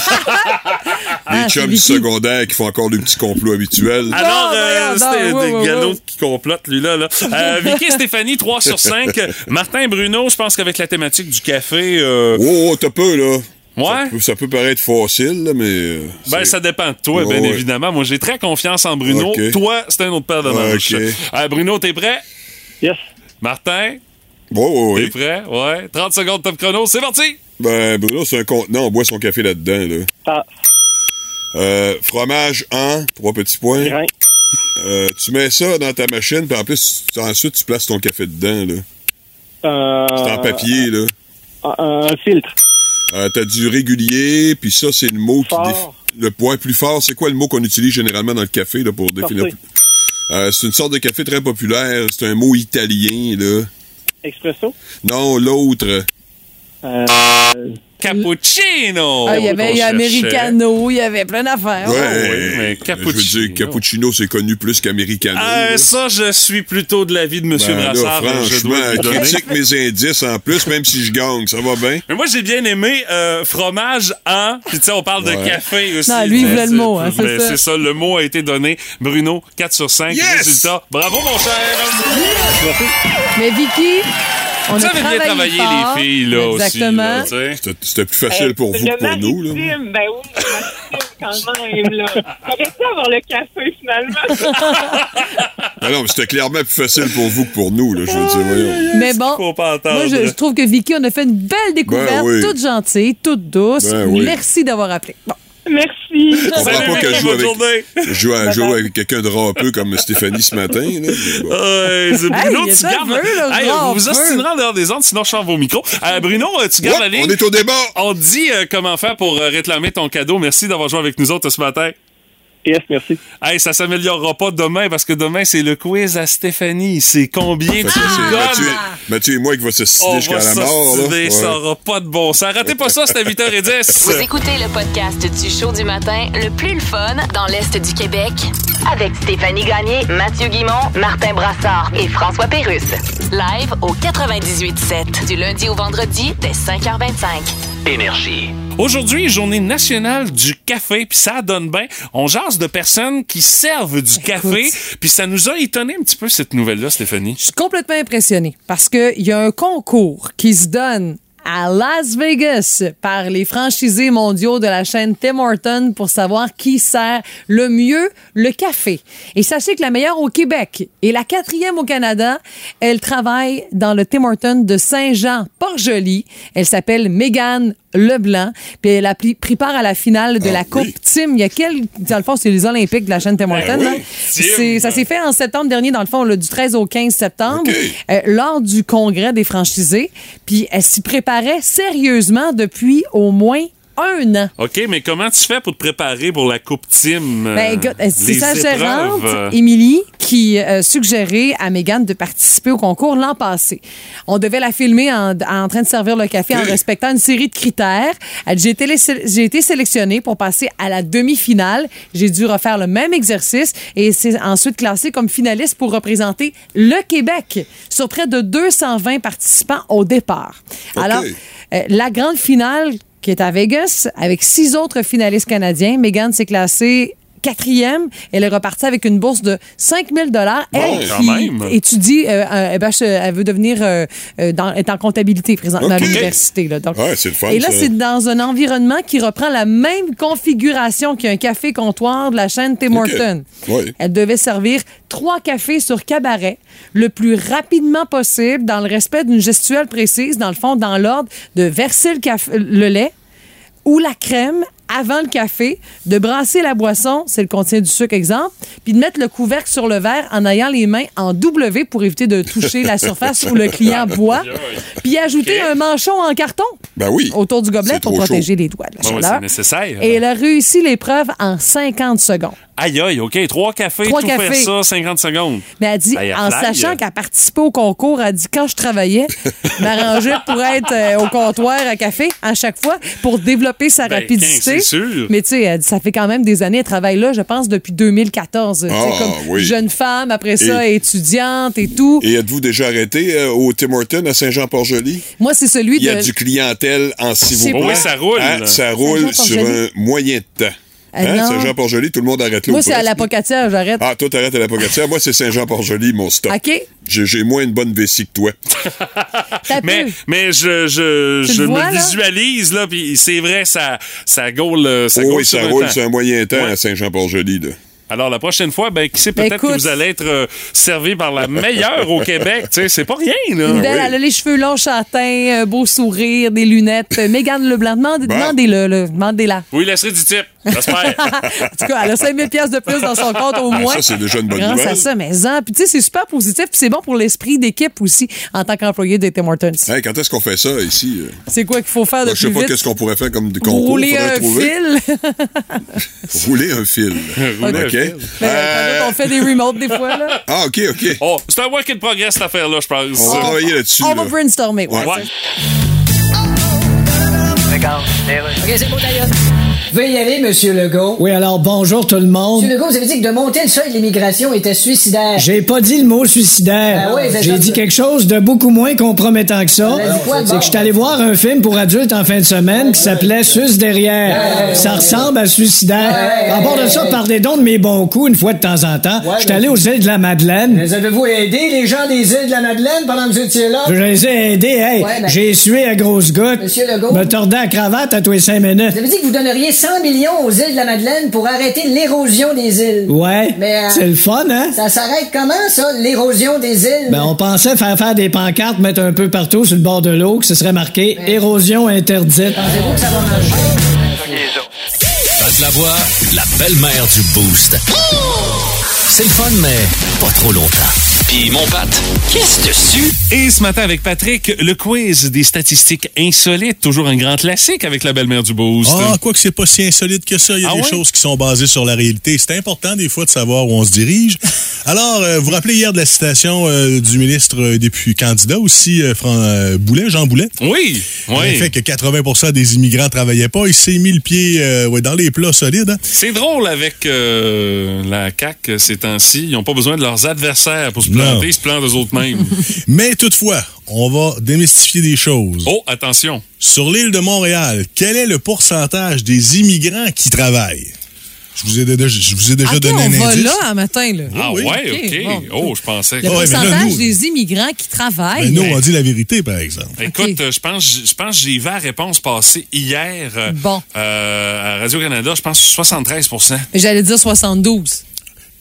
Ah, Les chums du secondaire qui font encore le petit complot habituel. Alors, Non, euh, c'était des wow, galops qui complotent, lui, là. là. Euh, *laughs* Vicky et Stéphanie, 3 sur 5. Martin et Bruno, je pense qu'avec la thématique du café... euh, Oh, oh, t'as peu, là. Ouais? Ça peut, ça peut paraître facile, mais. euh, Ben, ça dépend de toi, bien ouais. évidemment. Moi, j'ai très confiance en Bruno. Toi, c'est un autre paire de manches. Ok. Euh, Bruno, t'es prêt? Yes. Martin, Ouais, ouais, t'es ouais. prêt? Ouais. 30 secondes top chrono, c'est parti! Ben, Bruno, c'est un contenant. On boit son café là-dedans, là. Ah, Euh, fromage en, trois petits points. grain. Euh, tu mets ça dans ta machine, puis en plus, tu- ensuite, tu places ton café dedans, là. Euh, C'est en papier, là. Un, filtre. T'as du régulier, puis ça, c'est le mot qui... Le point plus fort, c'est quoi le mot qu'on utilise généralement dans le café, là, pour définir... Forcé. Euh, c'est une sorte de café très populaire. C'est un mot italien, là. Expresso. Non, l'autre. Euh, Cappuccino! Ah, il y avait. Americano, il y avait plein d'affaires. Ouais, oui, mais Je cappuccino. veux dire, cappuccino, c'est connu plus qu'americano. Euh, ça, je suis plutôt de l'avis de M. Ben là, Brassard. je franchement, dois vous donner. critique mes indices en plus, même si je gagne, ça va bien. Mais moi, j'ai bien aimé euh, fromage en. Puis, tu sais, on parle de café aussi. Non, lui, il voulait le mot, hein, c'est mais ça. c'est ça, le mot a été donné. Bruno, 4 sur 5. Yes! Résultat. Bravo, mon cher. Mais Vicky, on Ça a avait bien travaillé fort. les filles, là, Exactement. aussi. sais. C'était- plus facile Euh, pour vous que pour nous. Là. ben oui, quand même, là. J'aurais pu avoir le café, finalement. Ah *laughs* non, mais c'était clairement plus facile pour vous que pour nous, là, je veux dire, voyons. Mais bon, moi, je, je trouve que Vicky, on a fait une belle découverte, Ben oui. toute gentille, toute douce. Ben oui. Merci d'avoir appelé. Bon. Merci. Je comprends Salut, pas qu'elle Vicky, joue avec, journée. joue, à- joue avec quelqu'un de râpeux comme Stéphanie ce matin. Là. bon. Bruno, Hey, tu gardes. là, Hey, vous vous peu. ostinerez en dehors des ondes, sinon je change vos micros. Euh, Bruno, euh, tu gardes la ligne? on est au débat. On te dit euh, comment faire pour euh, réclamer ton cadeau. Merci d'avoir joué avec nous autres ce matin. Yes, merci. Hey, ça s'améliorera pas demain parce que demain, c'est le quiz à Stéphanie. C'est combien tu donnes? Mathieu et moi qui va se citer jusqu'à la mort. là. ça aura pas de bon sens. Ratez pas ça, c'est à 8h10. Vous écoutez le podcast du show du matin le plus le fun dans l'Est du Québec avec Stéphanie Gagné, Mathieu Guimont, Martin Brassard et François Pérusse. Live au 98.7 du lundi au vendredi dès 5h25. Énergie. Aujourd'hui, journée nationale du café, puis ça donne bien. On jase de personnes qui servent du café, puis ça nous a étonné un petit peu cette nouvelle-là, Stéphanie. Je suis complètement impressionnée parce qu'il y a un concours qui se donne à Las Vegas par les franchisés mondiaux de la chaîne Tim Horton pour savoir qui sert le mieux le café. Et sachez que la meilleure au Québec et la quatrième au Canada, elle travaille dans le Tim Horton de Saint-Jean-Port-Joli. Elle s'appelle Megan Leblanc. Puis elle a pris, pris part à la finale de Ah, la Coupe oui. Tim. Il y a quelques... Dans le fond, c'est les Olympiques de la chaîne Tim Horton. oui. C'est- Ça s'est fait en septembre dernier, dans le fond, là, du 13 au 15 septembre, euh, lors du congrès des franchisés. Puis elle s'y préparait sérieusement depuis au moins un an. OK, mais comment tu fais pour te préparer pour la Coupe Team? euh, Ben, écoute, euh, c'est sa gérante, euh, Émilie, qui euh, suggérait à Megan de participer au concours l'an passé. On devait la filmer en, en train de servir le café en respectant une série de critères. J'ai été, lé- j'ai été sélectionnée pour passer à la demi-finale. J'ai dû refaire le même exercice et c'est ensuite classée comme finaliste pour représenter le Québec sur près de 220 participants au départ. Alors, euh, la grande finale qui est à Vegas avec six autres finalistes canadiens. Megan s'est classée quatrième. Elle est repartie avec une bourse de 5 000 Elle Bon, qui même. étudie, euh, euh, ben, elle veut devenir, euh, dans, est en comptabilité présentement à l'université. là. Donc- Ouais, c'est le fun, Et là, ça. c'est dans un environnement qui reprend la même configuration qu'un café-comptoir de la chaîne Tim. Oui. Elle devait servir trois cafés sur cabaret le plus rapidement possible dans le respect d'une gestuelle précise, dans le fond, dans l'ordre de verser le, café, le lait ou la crème avant le café, de brasser la boisson, c'est le contient du sucre, exemple, puis de mettre le couvercle sur le verre en ayant les mains en W pour éviter de toucher la surface où le client boit, puis ajouter un manchon en carton Ben oui. autour du gobelet pour protéger chaud. les doigts de la chaleur. nécessaire. Et elle a réussi l'épreuve en 50 secondes. Aïe, aïe, OK. Trois cafés, Trois tout cafés. faire ça, 50 secondes. Mais elle dit, Ben, en fly, sachant euh. qu'elle participait au concours, elle dit quand je travaillais, *laughs* m'arrangeais pour être euh, au comptoir à café à chaque fois pour développer sa Ben, rapidité. c'est sûr. Mais tu sais, elle dit, ça fait quand même des années, elle travaille là, je pense, depuis 2014. Tu sais, Ah, comme oui. jeune femme, après ça, Et- étudiante et tout. Et êtes-vous déjà arrêté euh, au Tim Hortons à Saint-Jean-Port-Joli? Moi, c'est celui Il y a de. du clientèle en s'il vous pas. Oui, ça roule. Hein, ça roule sur un moyen de temps. Ah, Hein, non. Saint-Jean-Port-Joli, tout le monde arrête là. Moi, c'est à presque. la pocatière, j'arrête. Ah, toi, t'arrêtes à la pocatière. Moi, c'est Saint-Jean-Port-Joli, mon stop. OK. J'ai moins une bonne vessie que toi. *laughs* Mais, je, je, je me là? visualise, là, puis c'est vrai, ça, ça gaule, euh, ça Oh, gaule oui, ça un roule sur un moyen temps Ouais. à Saint-Jean-Port-Joli. là. Alors, la prochaine fois, ben, qui sait, Ben, peut-être que vous allez être euh, servi par la meilleure au Québec. Tu sais, c'est pas rien, là. Une belle, oui. elle a les cheveux longs châtains, un beau sourire, des lunettes. Euh, Mégane Leblanc, demandez- Bon. demandez-le, demandez-la. Oui, laisserait du type. J'espère. *laughs* en tout cas, elle a 5000 pièces de plus dans son compte au Ah, moins. ça, c'est déjà une bonne Grâce nouvelle. à ça, mais en. Puis tu sais, c'est super positif, puis c'est bon pour l'esprit d'équipe aussi en tant qu'employé de Tim Hortons. Hey, quand est-ce qu'on fait ça ici? euh? C'est quoi qu'il faut faire de Moi, je sais pas vite? qu'est-ce qu'on pourrait faire comme de concours. Rouler un trouver. fil. *laughs* Rouler un fil. *laughs* Rouler un OK. fil. Mais, Euh, on fait des remotes des fois, là. Ah, OK, OK. Oh, c'est un work in progress, cette affaire-là, je pense. On va travailler là-dessus. On va là. brainstormer. ouais. Ouais. OK, c'est bon, d'ailleurs. Veuillez y aller, Monsieur Legault. Oui, alors bonjour tout le monde. Monsieur Legault, vous avez dit que de monter le seuil de l'immigration était suicidaire. J'ai pas dit le mot suicidaire. Ah oui, c'est J'ai ça. dit quelque chose de beaucoup moins compromettant que ça. Quoi C'est bon? que je suis allé voir un film pour adultes en fin de semaine qui s'appelait Sus derrière. Ça ressemble à suicidaire. À bord de ça, parlez donc de mes bons coups une fois de temps en temps. Je suis allé aux îles de la Madeleine. Mais avez-vous aidé les gens des îles de la Madeleine pendant que vous étiez là? Je les ai aidés, hey. Ben- J'ai sué à grosses gouttes. Monsieur Legault. Me tordais la cravate à tous les cinq minutes. Vous avez dit que vous donneriez 100 millions aux îles de la Madeleine pour arrêter l'érosion des îles. Ouais. Mais, euh, C'est le fun, hein? Ça s'arrête comment, ça, l'érosion des îles? Ben, on pensait faire faire des pancartes, mettre un peu partout sur le bord de l'eau, que ce serait marqué érosion interdite. Pensez-vous que ça va marcher? Pat Lavoie, la belle-mère du Boost. C'est le fun, mais pas trop longtemps. Puis mon Pat, qu'est-ce dessus? Et ce matin avec Patrick, le quiz des statistiques insolites, toujours un grand classique avec la belle-mère du Boost. Ah, quoi que c'est pas si insolite que ça. Il y a Ah des ouais? choses qui sont basées sur la réalité. C'est important des fois de savoir où on se dirige. *laughs* Alors, euh, vous vous rappelez hier de la citation euh, du ministre euh, depuis candidat aussi, euh, Fran- euh, Boulet, Jean Boulet? Oui, En oui. effet, que 80% des immigrants travaillaient pas. Il s'est mis le pied euh, ouais, dans les plats solides. hein. C'est drôle avec euh, la CAQ ces temps-ci. Ils n'ont pas besoin de leurs adversaires pour se Non. planter, ils se plantent eux autres mêmes. *laughs* Mais toutefois, on va démystifier des choses. oh, attention. Sur l'île de Montréal, quel est le pourcentage des immigrants qui travaillent? Je vous ai déjà, je vous ai déjà OK, donné on un va indice. là un matin, là. Ah oui. ouais, OK, bon. Oh, je pensais. Le Ah ouais, mais là, pourcentage nous- des immigrants qui travaillent. Mais nous, on dit la vérité, par exemple. Écoute, euh, je pense, je pense que j'ai vu la réponse passer hier euh, Bon. euh, à Radio-Canada, je pense 73% J'allais dire 72.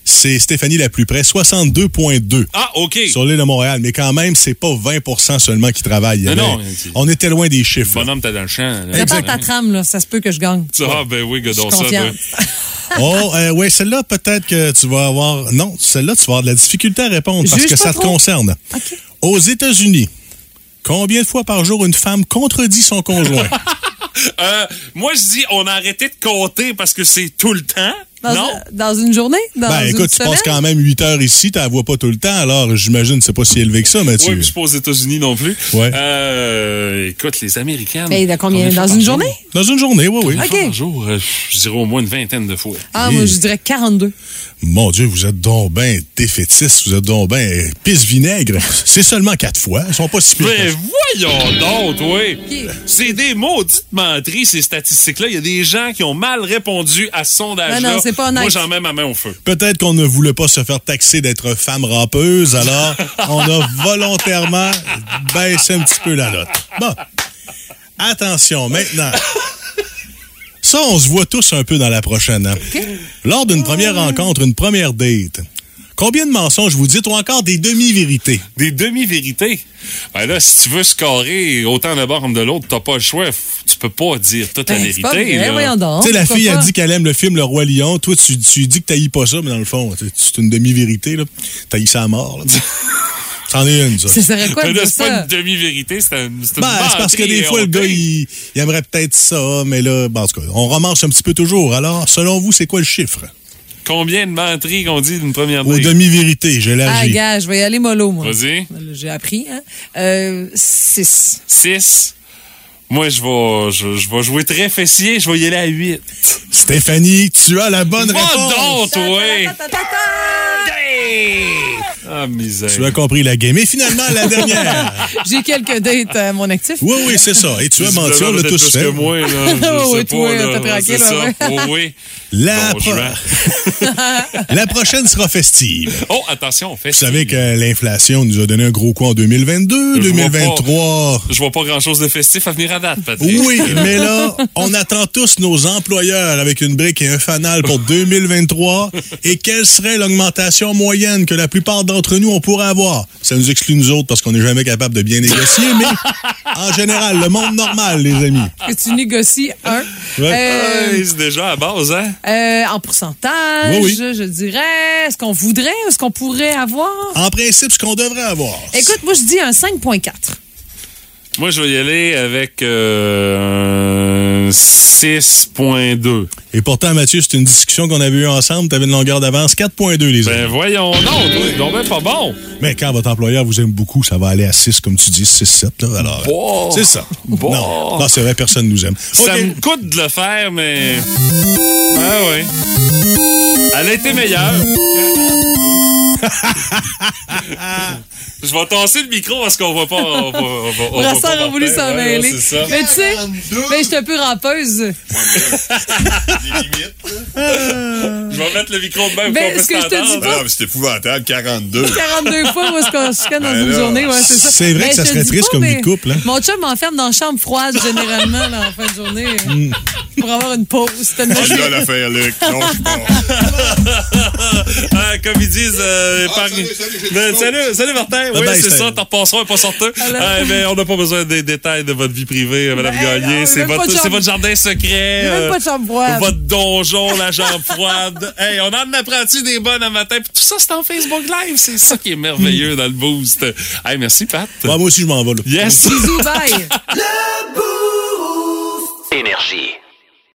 C'est Stéphanie la plus près, 62,2 Ah, OK. sur l'île de Montréal. Mais quand même, c'est pas 20% seulement qui travaillent. Non, on était loin des chiffres. Bonhomme, t'es dans le champ. Prépare ta trame, là. Ça se peut que je gagne. Ah, ben oui, gadon ça. toi. *laughs* Oh, euh, ouais, celle-là, peut-être que tu vas avoir. Non, celle-là, tu vas avoir de la difficulté à répondre parce Juge que ça te concerne. Aux États-Unis, combien de fois par jour une femme contredit son conjoint? *laughs* Euh, moi, je dis, on a arrêté de compter parce que c'est tout le temps. Dans, non? une- dans une journée? Dans ben, une écoute, tu semaine? passes quand même 8 heures ici, tu la vois pas tout le temps, alors j'imagine que c'est pas si élevé que ça, Mathieu. Oui, puis je suis pas aux États-Unis non plus. Ouais. Euh, écoute, les Américaines. Mais dans combien? Dans une jour? journée? Dans une journée, oui, oui. OK. par jour, euh, je dirais au moins une vingtaine de fois. Ah, moi, je dirais 42. Mon Dieu, vous êtes donc ben défaitiste, vous êtes donc ben pisse vinaigre. C'est seulement quatre fois, ils sont pas si pires. Mais voyons donc, oui. C'est des maudites menteries, ces statistiques-là. Il y a des gens qui ont mal répondu à ce sondage-là. C'est pas honnête. Moi, j'en mets ma main au feu. Peut-être qu'on ne voulait pas se faire taxer d'être femme rampeuse, alors *laughs* on a volontairement baissé un petit peu la note. Bon. Attention, maintenant. Ça, on se voit tous un peu dans la prochaine. hein? Lors d'une première rencontre, une première date, combien de mensonges vous dites ou encore des demi-vérités? Des demi-vérités? Ben là, si tu veux scorer autant d'un bord comme de l'autre, t'as pas le choix. Tu peux pas dire toute la Ben, c'est vérité. pas vrai, là. voyons donc. Tu sais, la fille a dit qu'elle aime le film Le Roi Lion. Toi, tu, tu dis que t'haïs pas ça, mais dans le fond, c'est- une demi-vérité. là. T'haïs ça à mort. *laughs* C'en est une, ça. Ce serait quoi de c'est pas une demi-vérité, c'est un- c'est une Ben, c'est parce que des fois, le gars, il, il aimerait peut-être ça, mais là, ben, en tout cas, on romance un petit peu toujours. Alors, selon vous, c'est quoi le chiffre? Combien de menteries qu'on dit d'une première Aux date? demi-vérités, Ah, j'élargis. gars, je vais y aller mollo, moi. Vas-y. J'ai appris, hein. Euh, six. 6. Moi, je vais, je, je vais jouer très fessier, je vais y aller à 8. Stéphanie, tu as la bonne réponse. donc, toi! Ah, misère. Tu as compris la game. Et finalement, la dernière. *laughs* J'ai quelques dates à mon actif. oui, oui, c'est ça. Et tu as menti, on l'a tous plus fait. que moi, là. *laughs* Je Oui, sais toi, pas, tranquille, C'est ça. ouais. Oh, oui. La, Bon pro- juin. *laughs* la prochaine sera festive. Oh, attention, on fait Vous savez que l'inflation nous a donné un gros coup en 2022, Je vois 2023. Je vois pas grand-chose de festif à venir à date, Patrick. Oui, mais là, on attend tous nos employeurs avec une brique et un fanal pour 2023. Et quelle serait l'augmentation moyenne que la plupart d'entre nous on pourrait avoir? Ça nous exclut nous autres parce qu'on n'est jamais capable de bien négocier, mais *laughs* en général, le monde normal, les amis. Que tu négocies un. Ouais. Euh, Hey, c'est déjà à base, hein? euh, en pourcentage, Oui, je dirais. Est-ce qu'on voudrait ou est-ce qu'on pourrait avoir? En principe, ce qu'on devrait avoir. Écoute, moi, je dis un 5,4. Moi, je vais y aller avec euh, un 6.2. Et pourtant, Mathieu, c'est une discussion qu'on avait eue ensemble. Tu avais une longueur d'avance 4,2, les amis. Ben voyons donc, toi, donc ben pas bon. Mais quand votre employeur vous aime beaucoup, ça va aller à 6, comme tu dis, 6, 7. Là, alors, Bon. c'est ça. Bon. Non, non c'est vrai, personne nous aime. Ça me coûte de le faire, mais... Ah ouais. Elle a été meilleure. *laughs* Je vais tasser le micro parce qu'on va pas... On va, on va, on va Pas a voulu s'en Ouais, mêler. ouais, ça. Mais tu sais, mais je suis un peu rampeuse. *laughs* Je vais mettre le micro de même Ben, ce que je te dis pas- Ah, mais c'est épouvantable, 42. 42 fois où est-ce qu'on se chicane dans Ben une journée, ouais, c'est ça. c'est vrai Mais que ça je te serait triste pas, comme vie mais de couple, hein. Mon chum m'enferme dans la chambre froide, généralement, là, en fin de journée, euh, Mm. pour avoir une pause. Je- Luc. Non, je pars. *laughs* Ah, comme ils disent, euh, Ah, salut, salut, Ben, salut, salut Martin. Oui, c'est ça, t'en repasseras un pas sorteux. Ah, ben, on n'a pas besoin des détails de votre vie privée, euh, Madame Ben, Gagné. C'est votre, chambre- jardin secret. Même euh, pas de chambre froide. Votre donjon, la jambe froide. *laughs* Hey, on en apprend-tu des bonnes un matin? Puis tout ça, c'est en Facebook Live. C'est ça qui est merveilleux dans le boost. Hey, merci, Pat. Ouais, moi aussi, je m'en vais. là. Yes. Bisous, bye! Énergie.